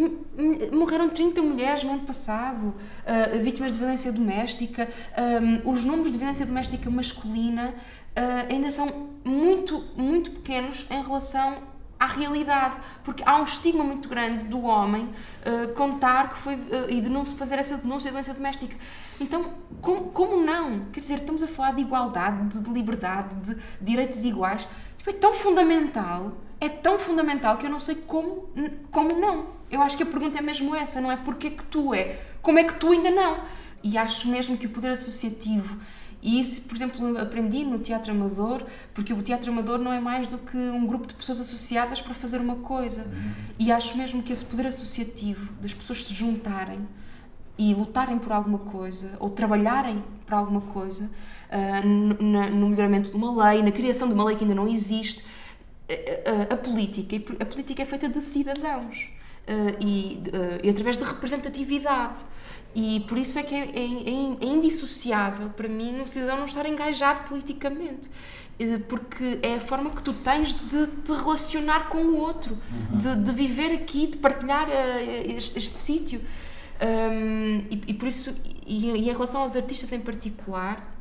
[SPEAKER 2] morreram 30 mulheres no ano passado, uh, vítimas de violência doméstica. Um, os números de violência doméstica masculina uh, ainda são muito, muito pequenos em relação à realidade, porque há um estigma muito grande do homem uh, contar que foi e denúncio, fazer essa denúncia de violência doméstica. Então, como, como não? Quer dizer, estamos a falar de igualdade, de, de liberdade, de direitos iguais. Tipo, é tão fundamental é tão fundamental que eu não sei como, como não. Eu acho que a pergunta é mesmo essa, não é porque que tu é, como é que tu ainda não? E acho mesmo que o poder associativo, e isso, por exemplo, aprendi no teatro amador, porque o teatro amador não é mais do que um grupo de pessoas associadas para fazer uma coisa. Uhum. E acho mesmo que esse poder associativo, das pessoas se juntarem e lutarem por alguma coisa, ou trabalharem por alguma coisa, uh, no, no melhoramento de uma lei, na criação de uma lei que ainda não existe, a, a, política, a política é feita de cidadãos e, uh, e, através de representatividade. E por isso é que é, é, é, é indissociável para mim um cidadão não estar engajado politicamente uh, porque é a forma que tu tens de te relacionar com o outro, uhum. de, de, viver aqui, de partilhar este, este sítio. Um, e, e, por isso, e, e, em relação aos artistas em particular,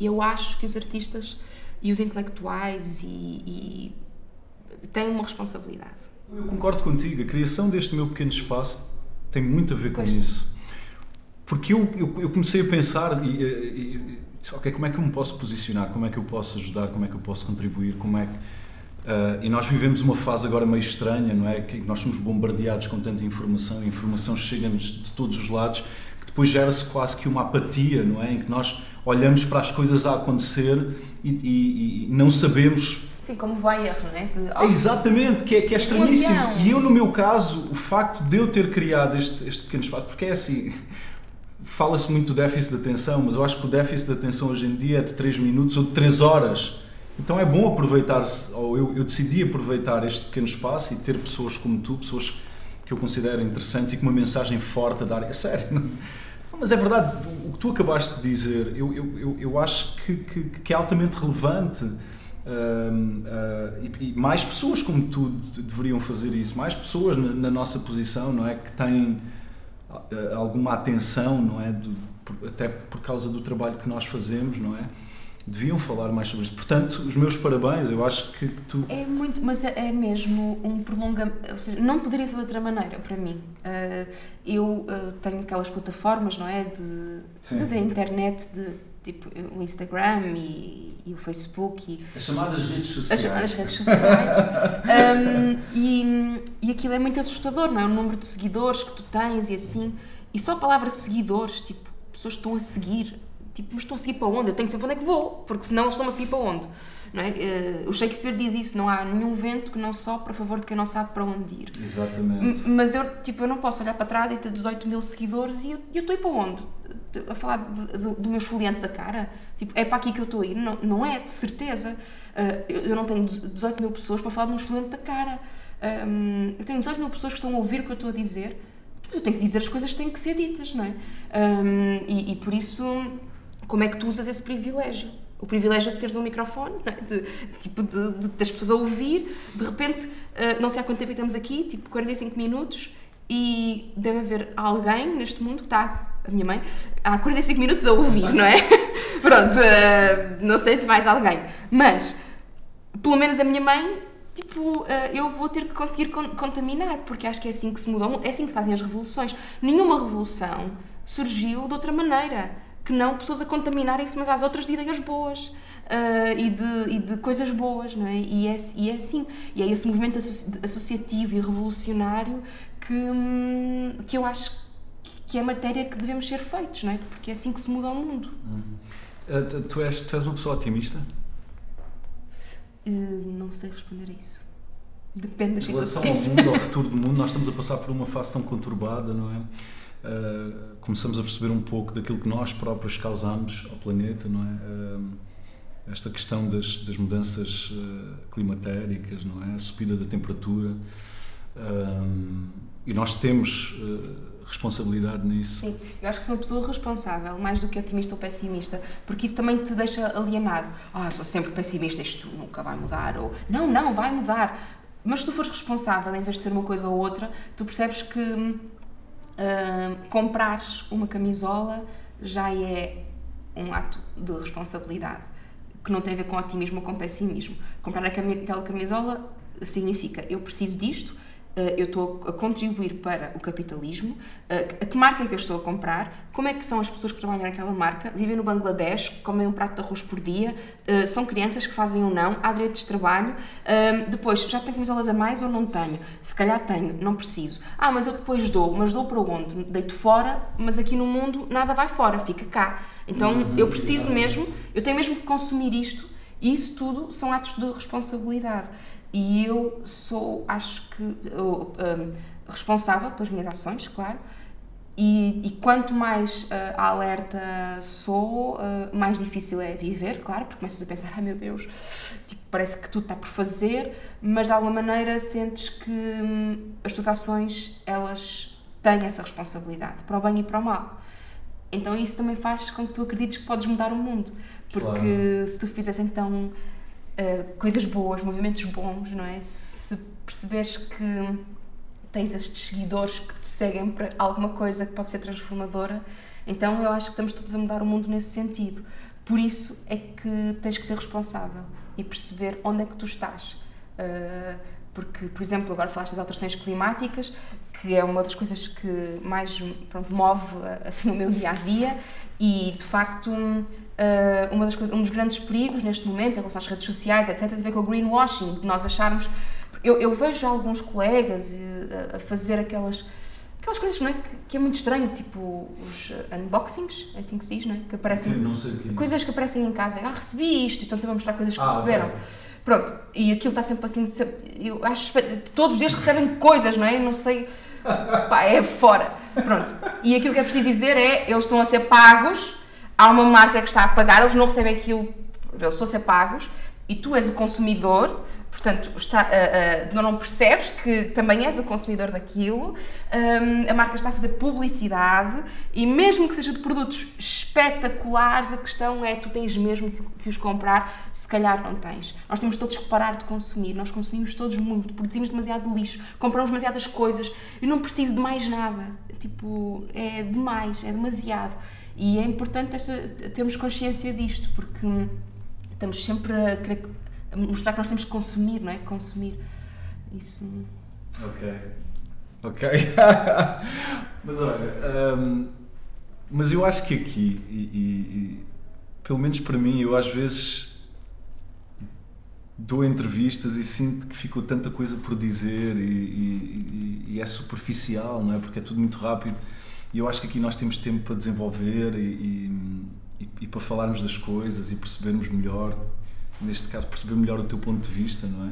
[SPEAKER 2] eu acho que os artistas e os intelectuais e, e têm uma responsabilidade.
[SPEAKER 1] Eu concordo contigo, a criação deste meu pequeno espaço tem muito a ver com pois isso. Porque eu, eu, eu, comecei a pensar e, e, ok, como é que eu me posso posicionar, como é que eu posso ajudar, como é que eu posso contribuir, como é que... Uh, e nós vivemos uma fase agora meio estranha, não é? Que nós somos bombardeados com tanta informação, a informação chega-nos de todos os lados, que depois gera-se quase que uma apatia, não é? Em que nós olhamos para as coisas a acontecer e, e, e não sabemos.
[SPEAKER 2] Sim, como vai erro, não é? De...
[SPEAKER 1] Oh, exatamente, que é, que é estranhíssimo. E eu, no meu caso, o facto de eu ter criado este, este pequeno espaço, porque é assim, fala-se muito do déficit de atenção, mas eu acho que o déficit de atenção hoje em dia é de 3 minutos ou de 3 horas. Então é bom aproveitar, ou eu, eu decidi aproveitar este pequeno espaço e ter pessoas como tu, pessoas que eu considero interessantes e com uma mensagem forte a dar. É sério, não? Mas é verdade, o que tu acabaste de dizer, eu, eu, eu, eu acho que, que, que, é altamente relevante. Uh, uh, e, e, mais pessoas como tu deveriam fazer isso, mais pessoas na, na nossa posição, não é? Que têm uh, alguma atenção, não é? Do, por, até por causa do trabalho que nós fazemos, não é? deviam falar mais sobre isso. Portanto, os meus parabéns, eu acho que, tu.
[SPEAKER 2] É muito, mas é, é mesmo um prolongamento, ou seja, não poderia ser de outra maneira para mim. Uh, eu tenho aquelas plataformas, não é? De, de, de internet, de tipo o Instagram e, e, o Facebook. E,
[SPEAKER 1] as chamadas redes sociais.
[SPEAKER 2] As chamadas redes sociais. um, e, e aquilo é muito assustador, não é? O número de seguidores que tu tens e assim. E só a palavra seguidores, tipo, pessoas que estão a seguir Tipo, mas estão a seguir para onde? Eu tenho que saber para onde é que vou, porque senão eles estão a seguir para onde? Não é? Uh, o Shakespeare diz isso, não há nenhum vento que não sopre a favor de quem não sabe para onde ir.
[SPEAKER 1] Exatamente.
[SPEAKER 2] mas eu, tipo, eu não posso olhar para trás e ter 18 mil seguidores e eu, eu estou a ir para onde? A falar de, de, do meu esfoliante da cara? Tipo, é para aqui que eu estou a ir? Não, não é, de certeza. Uh, eu, não tenho 18 mil pessoas para falar do meu esfoliante da cara. Um, eu tenho 18 mil pessoas que estão a ouvir o que eu estou a dizer, mas eu tenho que dizer as coisas que têm que ser ditas, não é? Um, e, e por isso como é que tu usas esse privilégio? O privilégio de teres um microfone, é? de, tipo, de, de, das pessoas a ouvir, de repente, uh, não sei há quanto tempo estamos aqui, tipo 45 minutos, e deve haver alguém neste mundo que está, a minha mãe, há 45 minutos a ouvir, não é? Pronto, uh, não sei se mais alguém, mas pelo menos a minha mãe, tipo, uh, eu vou ter que conseguir con contaminar, porque acho que é assim que se mudam, é assim que se fazem as revoluções. Nenhuma revolução surgiu de outra maneira que não pessoas a contaminarem-se umas às outras de ideias boas. Uh, e, de, e de coisas boas, não é? E é, e é assim. E é esse movimento associativo e revolucionário que, hum, que eu acho que é matéria que devemos ser feitos, não é? Porque é assim que se muda o mundo.
[SPEAKER 1] Uh, tu, és, tu és uma pessoa otimista?
[SPEAKER 2] Uh, não sei responder a isso. Depende das
[SPEAKER 1] situações. Em relação ao mundo, ao futuro do mundo, nós estamos a passar por uma fase tão conturbada, não é? Uh, começamos a perceber um pouco daquilo que nós próprios causamos ao planeta, não é? Uh, esta questão das, das mudanças uh, climatéricas, não é? A subida da temperatura. e nós temos responsabilidade nisso.
[SPEAKER 2] Sim, eu acho que sou uma pessoa responsável, mais do que otimista ou pessimista, porque isso também te deixa alienado. Ah, sou sempre pessimista, isto nunca vai mudar, ou não, não, vai mudar. Mas se tu fores responsável, em vez de ser uma coisa ou outra, tu percebes que uh, comprares uma camisola já é um ato de responsabilidade, que não tem a ver com otimismo ou com pessimismo. Comprar aquela camisola significa eu preciso disto, eu estou a contribuir para o capitalismo, eh, a que marca é que eu estou a comprar, como é que são as pessoas que trabalham naquela marca, vivem no Bangladesh, comem um prato de arroz por dia, eh, são crianças que fazem ou não, há direitos de trabalho, depois, já tenho camisolas a mais ou não tenho? Se calhar tenho, não preciso. Ah, mas eu depois dou, mas dou para onde? Deito fora, mas aqui no mundo nada vai fora, fica cá. Então uhum. eu preciso mesmo, eu tenho mesmo que consumir isto, e isso tudo são atos de responsabilidade. E eu sou, acho que, um, responsável pelas minhas ações, claro. E, e quanto mais uh, alerta sou, uh, mais difícil é viver, claro, porque começas a pensar: ai meu Deus, tipo, parece que tudo está por fazer, mas de alguma maneira sentes que hum, as tuas ações elas têm essa responsabilidade, para o bem e para o mal. Então isso também faz com que tu acredites que podes mudar o mundo, porque claro. se tu fizesse então uh, coisas boas, movimentos bons, não é? Se perceberes que tens estes seguidores que te seguem para alguma coisa que pode ser transformadora, então eu acho que estamos todos a mudar o mundo nesse sentido. Por isso é que tens que ser responsável e perceber onde é que tu estás. Uh, porque, por exemplo, agora falaste das alterações climáticas, que é uma das coisas que mais pronto, move assim, o meu dia a dia, e de facto Uh, uma das coisas, um dos grandes perigos neste momento em relação às redes sociais, etc., tem a ver com o greenwashing, de nós acharmos. Eu, eu vejo alguns colegas uh, a fazer aquelas, aquelas coisas não é, que, que, é muito estranho, tipo os unboxings, é assim que se diz, não é? Que aparecem.
[SPEAKER 1] Que...
[SPEAKER 2] Coisas que aparecem em casa. Ah, recebi isto, e estão sempre a mostrar coisas que ah, receberam. Okay. Pronto, e aquilo está sempre assim. Eu acho. Todos os dias recebem coisas, não é? Não sei. Pá, é fora. Pronto. E aquilo que é preciso dizer é: eles estão a ser pagos há uma marca que está a pagar, eles não recebem aquilo, eles estão a ser pagos, e tu és o consumidor, portanto, está, uh, uh, não percebes que também és o consumidor daquilo, um, a marca está a fazer publicidade, e mesmo que seja de produtos espetaculares, a questão é, tu tens mesmo que, que os comprar, se calhar não tens. Nós temos todos que parar de consumir, nós consumimos todos muito, produzimos demasiado lixo, compramos demasiadas coisas, eu não preciso de mais nada, tipo, é demais, é demasiado. E é importante esta, termos consciência disto, porque estamos sempre a, querer, a mostrar que nós temos que consumir, não é? Consumir. Isso.
[SPEAKER 1] Ok. Ok. mas olha, um, mas eu acho que aqui, e, e, e, pelo menos para mim, eu às vezes dou entrevistas e sinto que ficou tanta coisa por dizer e, e, é superficial, não é? Porque é tudo muito rápido. E eu acho que aqui nós temos tempo para desenvolver e, e, e, para falarmos das coisas e percebermos melhor, neste caso, perceber melhor o teu ponto de vista, não é?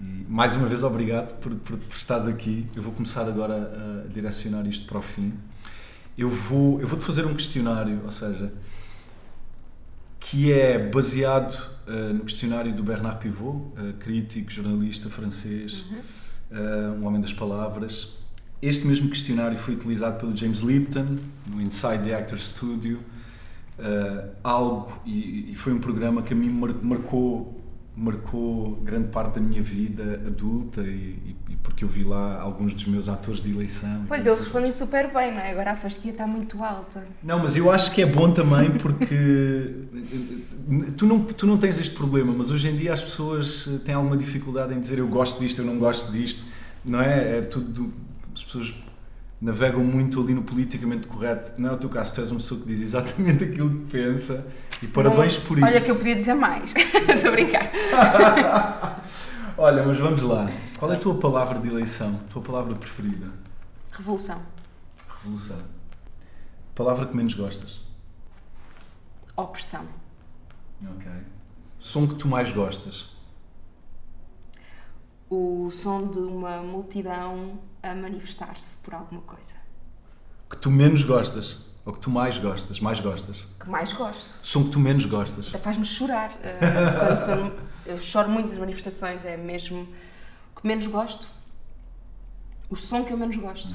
[SPEAKER 1] E mais uma vez, obrigado por, por, por estares aqui. Eu vou começar agora a direcionar isto para o fim. Eu vou, eu vou-te fazer um questionário, ou seja, que é baseado uh, no questionário do Bernard Pivot, uh, crítico, jornalista francês, uhum. uh, um homem das palavras este mesmo questionário foi utilizado pelo James Lipton no Inside the Actors Studio, uh, algo e, e, foi um programa que a mim marcou marcou grande parte da minha vida adulta e, e, porque eu vi lá alguns dos meus atores de eleição.
[SPEAKER 2] Pois, eles respondem super bem, não é? Agora a fasquia está muito alta.
[SPEAKER 1] Não, mas eu acho que é bom também porque tu não, tu não tens este problema, mas hoje em dia as pessoas têm alguma dificuldade em dizer eu gosto disto, eu não gosto disto, não é? É tudo as pessoas navegam muito ali no politicamente correto. Não é o teu caso, tu és uma pessoa que diz exatamente aquilo que pensa e parabéns
[SPEAKER 2] Não-
[SPEAKER 1] por isso.
[SPEAKER 2] Olha que eu podia dizer mais. Estou a brincar.
[SPEAKER 1] Olha, mas vamos lá. Qual é a tua palavra de eleição? A tua palavra preferida?
[SPEAKER 2] Revolução.
[SPEAKER 1] Revolução. Palavra que menos gostas?
[SPEAKER 2] Opressão.
[SPEAKER 1] Ok. Som que tu mais gostas?
[SPEAKER 2] O som de uma multidão a manifestar-se por alguma coisa.
[SPEAKER 1] Que tu menos gostas? Ou que tu mais gostas? Mais gostas?
[SPEAKER 2] Que mais gosto.
[SPEAKER 1] Som que tu menos gostas?
[SPEAKER 2] Faz-me chorar. eh, quando no- eu choro muito nas manifestações, é mesmo o que menos gosto. O som que eu menos gosto.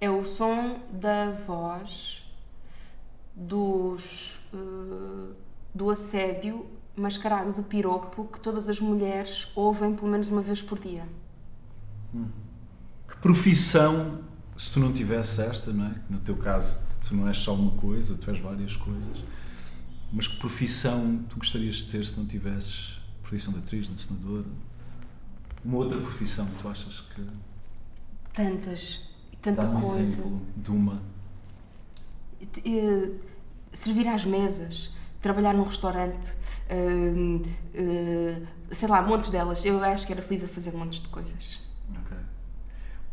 [SPEAKER 2] É o som da voz dos, eh, do assédio mascarado de piropo que todas as mulheres ouvem pelo menos uma vez por dia.
[SPEAKER 1] Que profissão, se tu não tivesse esta, não é? No teu caso, tu não és só uma coisa, tu és várias coisas. Mas que profissão tu gostarias de ter se não tivesses profissão de atriz, de encenadora? Uma outra profissão que tu achas que
[SPEAKER 2] Tantas e tanta
[SPEAKER 1] dá um
[SPEAKER 2] coisa.
[SPEAKER 1] exemplo de uma?
[SPEAKER 2] Eh, servir às mesas, trabalhar num restaurante, hum, eh, sei lá, montes delas. Eu acho que era feliz a fazer montes de coisas.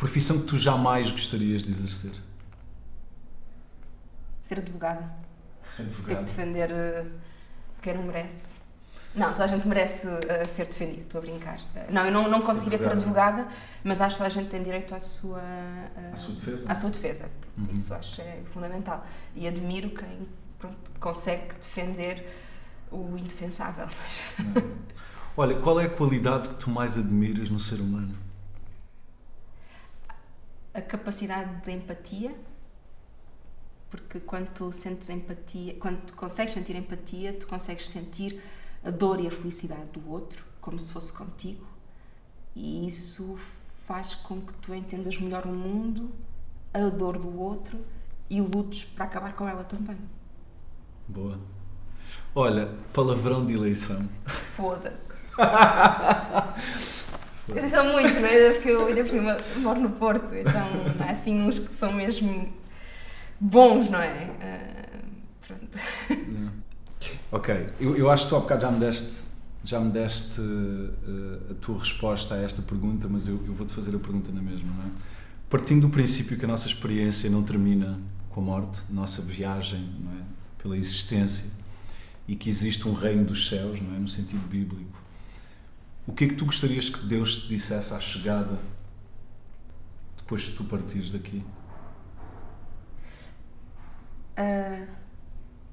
[SPEAKER 1] Profissão que tu jamais gostarias de exercer?
[SPEAKER 2] Ser advogada, ter que defender eh, quem não merece. Não, toda a gente merece eh, ser defendido, estou a brincar. Eh, não, eu não, não conseguiria ser
[SPEAKER 1] Advogada.
[SPEAKER 2] advogada, mas acho que toda a gente tem direito à sua,
[SPEAKER 1] À sua defesa?
[SPEAKER 2] à sua defesa.
[SPEAKER 1] Uhum.
[SPEAKER 2] Isso acho é fundamental. E admiro quem pronto, consegue defender o indefensável.
[SPEAKER 1] Olha, qual é a qualidade que tu mais admiras no ser humano?
[SPEAKER 2] A capacidade de empatia, porque quando tu sentes empatia, quando tu consegues sentir empatia, tu consegues sentir a dor e a felicidade do outro, como se fosse contigo, e isso faz com que tu entendas melhor o mundo, a dor do outro e lutes para acabar com ela também.
[SPEAKER 1] Boa. Olha, palavrão de eleição.
[SPEAKER 2] Foda-se. Atenção muito, não é? Porque eu ainda por cima moro no Porto, então há assim uns que são mesmo bons, não é? Ah, pronto.
[SPEAKER 1] Não. Ok, eu, eu acho que tu há bocado já me deste, já me deste eh, a tua resposta a esta pergunta, mas eu, eu vou-te fazer a pergunta na mesma, não é? Partindo do princípio que a nossa experiência não termina com a morte, a nossa viagem é? pela existência, e que existe um reino dos céus, não é? no sentido bíblico, o que é que tu gostarias que Deus te dissesse à chegada depois de tu partires daqui?
[SPEAKER 2] Ah,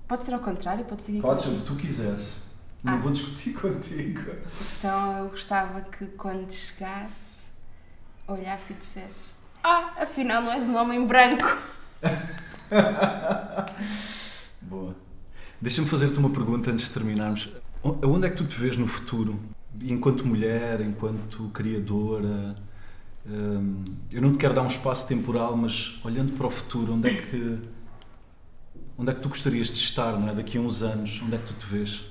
[SPEAKER 2] pode ser ao contrário, pode ser igual.
[SPEAKER 1] Podes ser o que tu quiseres. Não
[SPEAKER 2] Ah.
[SPEAKER 1] vou discutir contigo.
[SPEAKER 2] Então eu gostava que quando chegasse, olhasse e dissesse: Ah, afinal não és um homem branco.
[SPEAKER 1] Boa. Deixa-me fazer-te uma pergunta antes de terminarmos. Onde é que tu te vês no futuro? Enquanto mulher, enquanto criadora? Hum, eu não te quero dar um espaço temporal, mas olhando para o futuro, onde é que onde é que tu gostarias de estar, não é? Daqui a uns anos, onde é que tu te vês?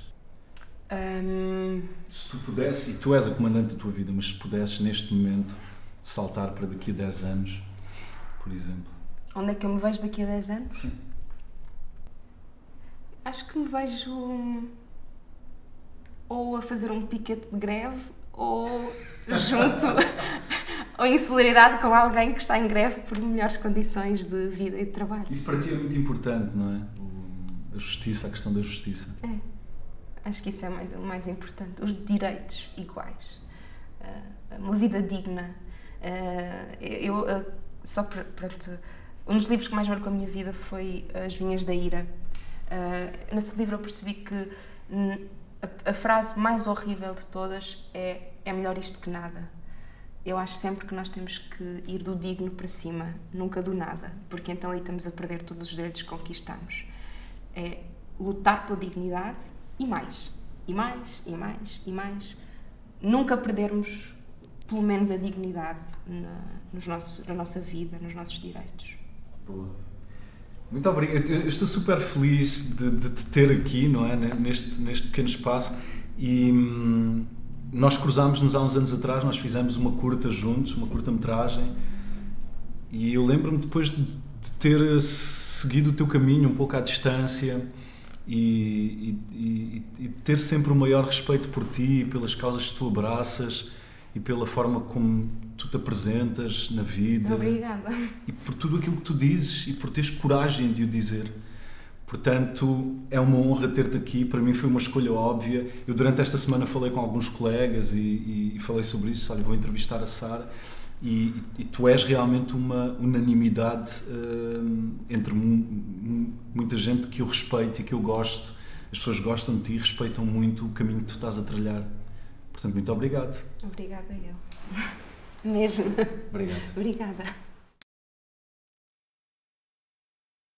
[SPEAKER 2] Ahm,
[SPEAKER 1] Se tu pudesses, e tu és a comandante da tua vida, mas se pudesses neste momento saltar para daqui a 10 anos, por exemplo.
[SPEAKER 2] onde é que eu me vejo daqui a 10 anos?
[SPEAKER 1] Sim.
[SPEAKER 2] Acho que me vejo ou a fazer um piquete de greve ou junto ou em solidariedade com alguém que está em greve por melhores condições de vida e de trabalho.
[SPEAKER 1] Isso para ti é muito importante, não é? A justiça, a questão da justiça.
[SPEAKER 2] É. Acho que isso é mais, o mais importante. Os direitos iguais. Ah, uma vida digna. Ah, eu, ah, só para, pronto, um dos livros que mais marcou a minha vida foi As Vinhas da Ira. Nesse livro eu percebi que a, a frase mais horrível de todas é é melhor isto que nada. Eu acho sempre que nós temos que ir do digno para cima, nunca do nada, porque então aí estamos a perder todos os direitos que conquistamos. É lutar pela dignidade e mais, e mais, e mais, e mais. Nunca perdermos, pelo menos, a dignidade na, nos nossos, na nossa vida, nos nossos direitos.
[SPEAKER 1] Boa. Muito obrigado. Eu estou super feliz de, de te ter aqui, não é? Neste, neste pequeno espaço. E, hum, nós cruzámos-nos há uns anos atrás, nós fizemos uma curta juntos, uma curta-metragem, e eu lembro-me depois de, de ter seguido o teu caminho um pouco à distância e, e, e, ter sempre o maior respeito por ti, pelas causas que tu abraças e pela forma como tu te apresentas na vida.
[SPEAKER 2] Obrigada.
[SPEAKER 1] E por tudo aquilo que tu dizes e por teres coragem de o dizer. Portanto, é uma honra ter-te aqui. Para mim foi uma escolha óbvia. Eu durante esta semana falei com alguns colegas e, e, falei sobre isso. Olha, vou entrevistar a Sara. E, e, tu és realmente uma unanimidade uh, entre muita gente que eu respeito e que eu gosto. As pessoas gostam de ti e respeitam muito o caminho que tu estás a trilhar. Portanto, muito obrigado.
[SPEAKER 2] Obrigada eu. Mesmo.
[SPEAKER 1] Obrigado.
[SPEAKER 2] Obrigada.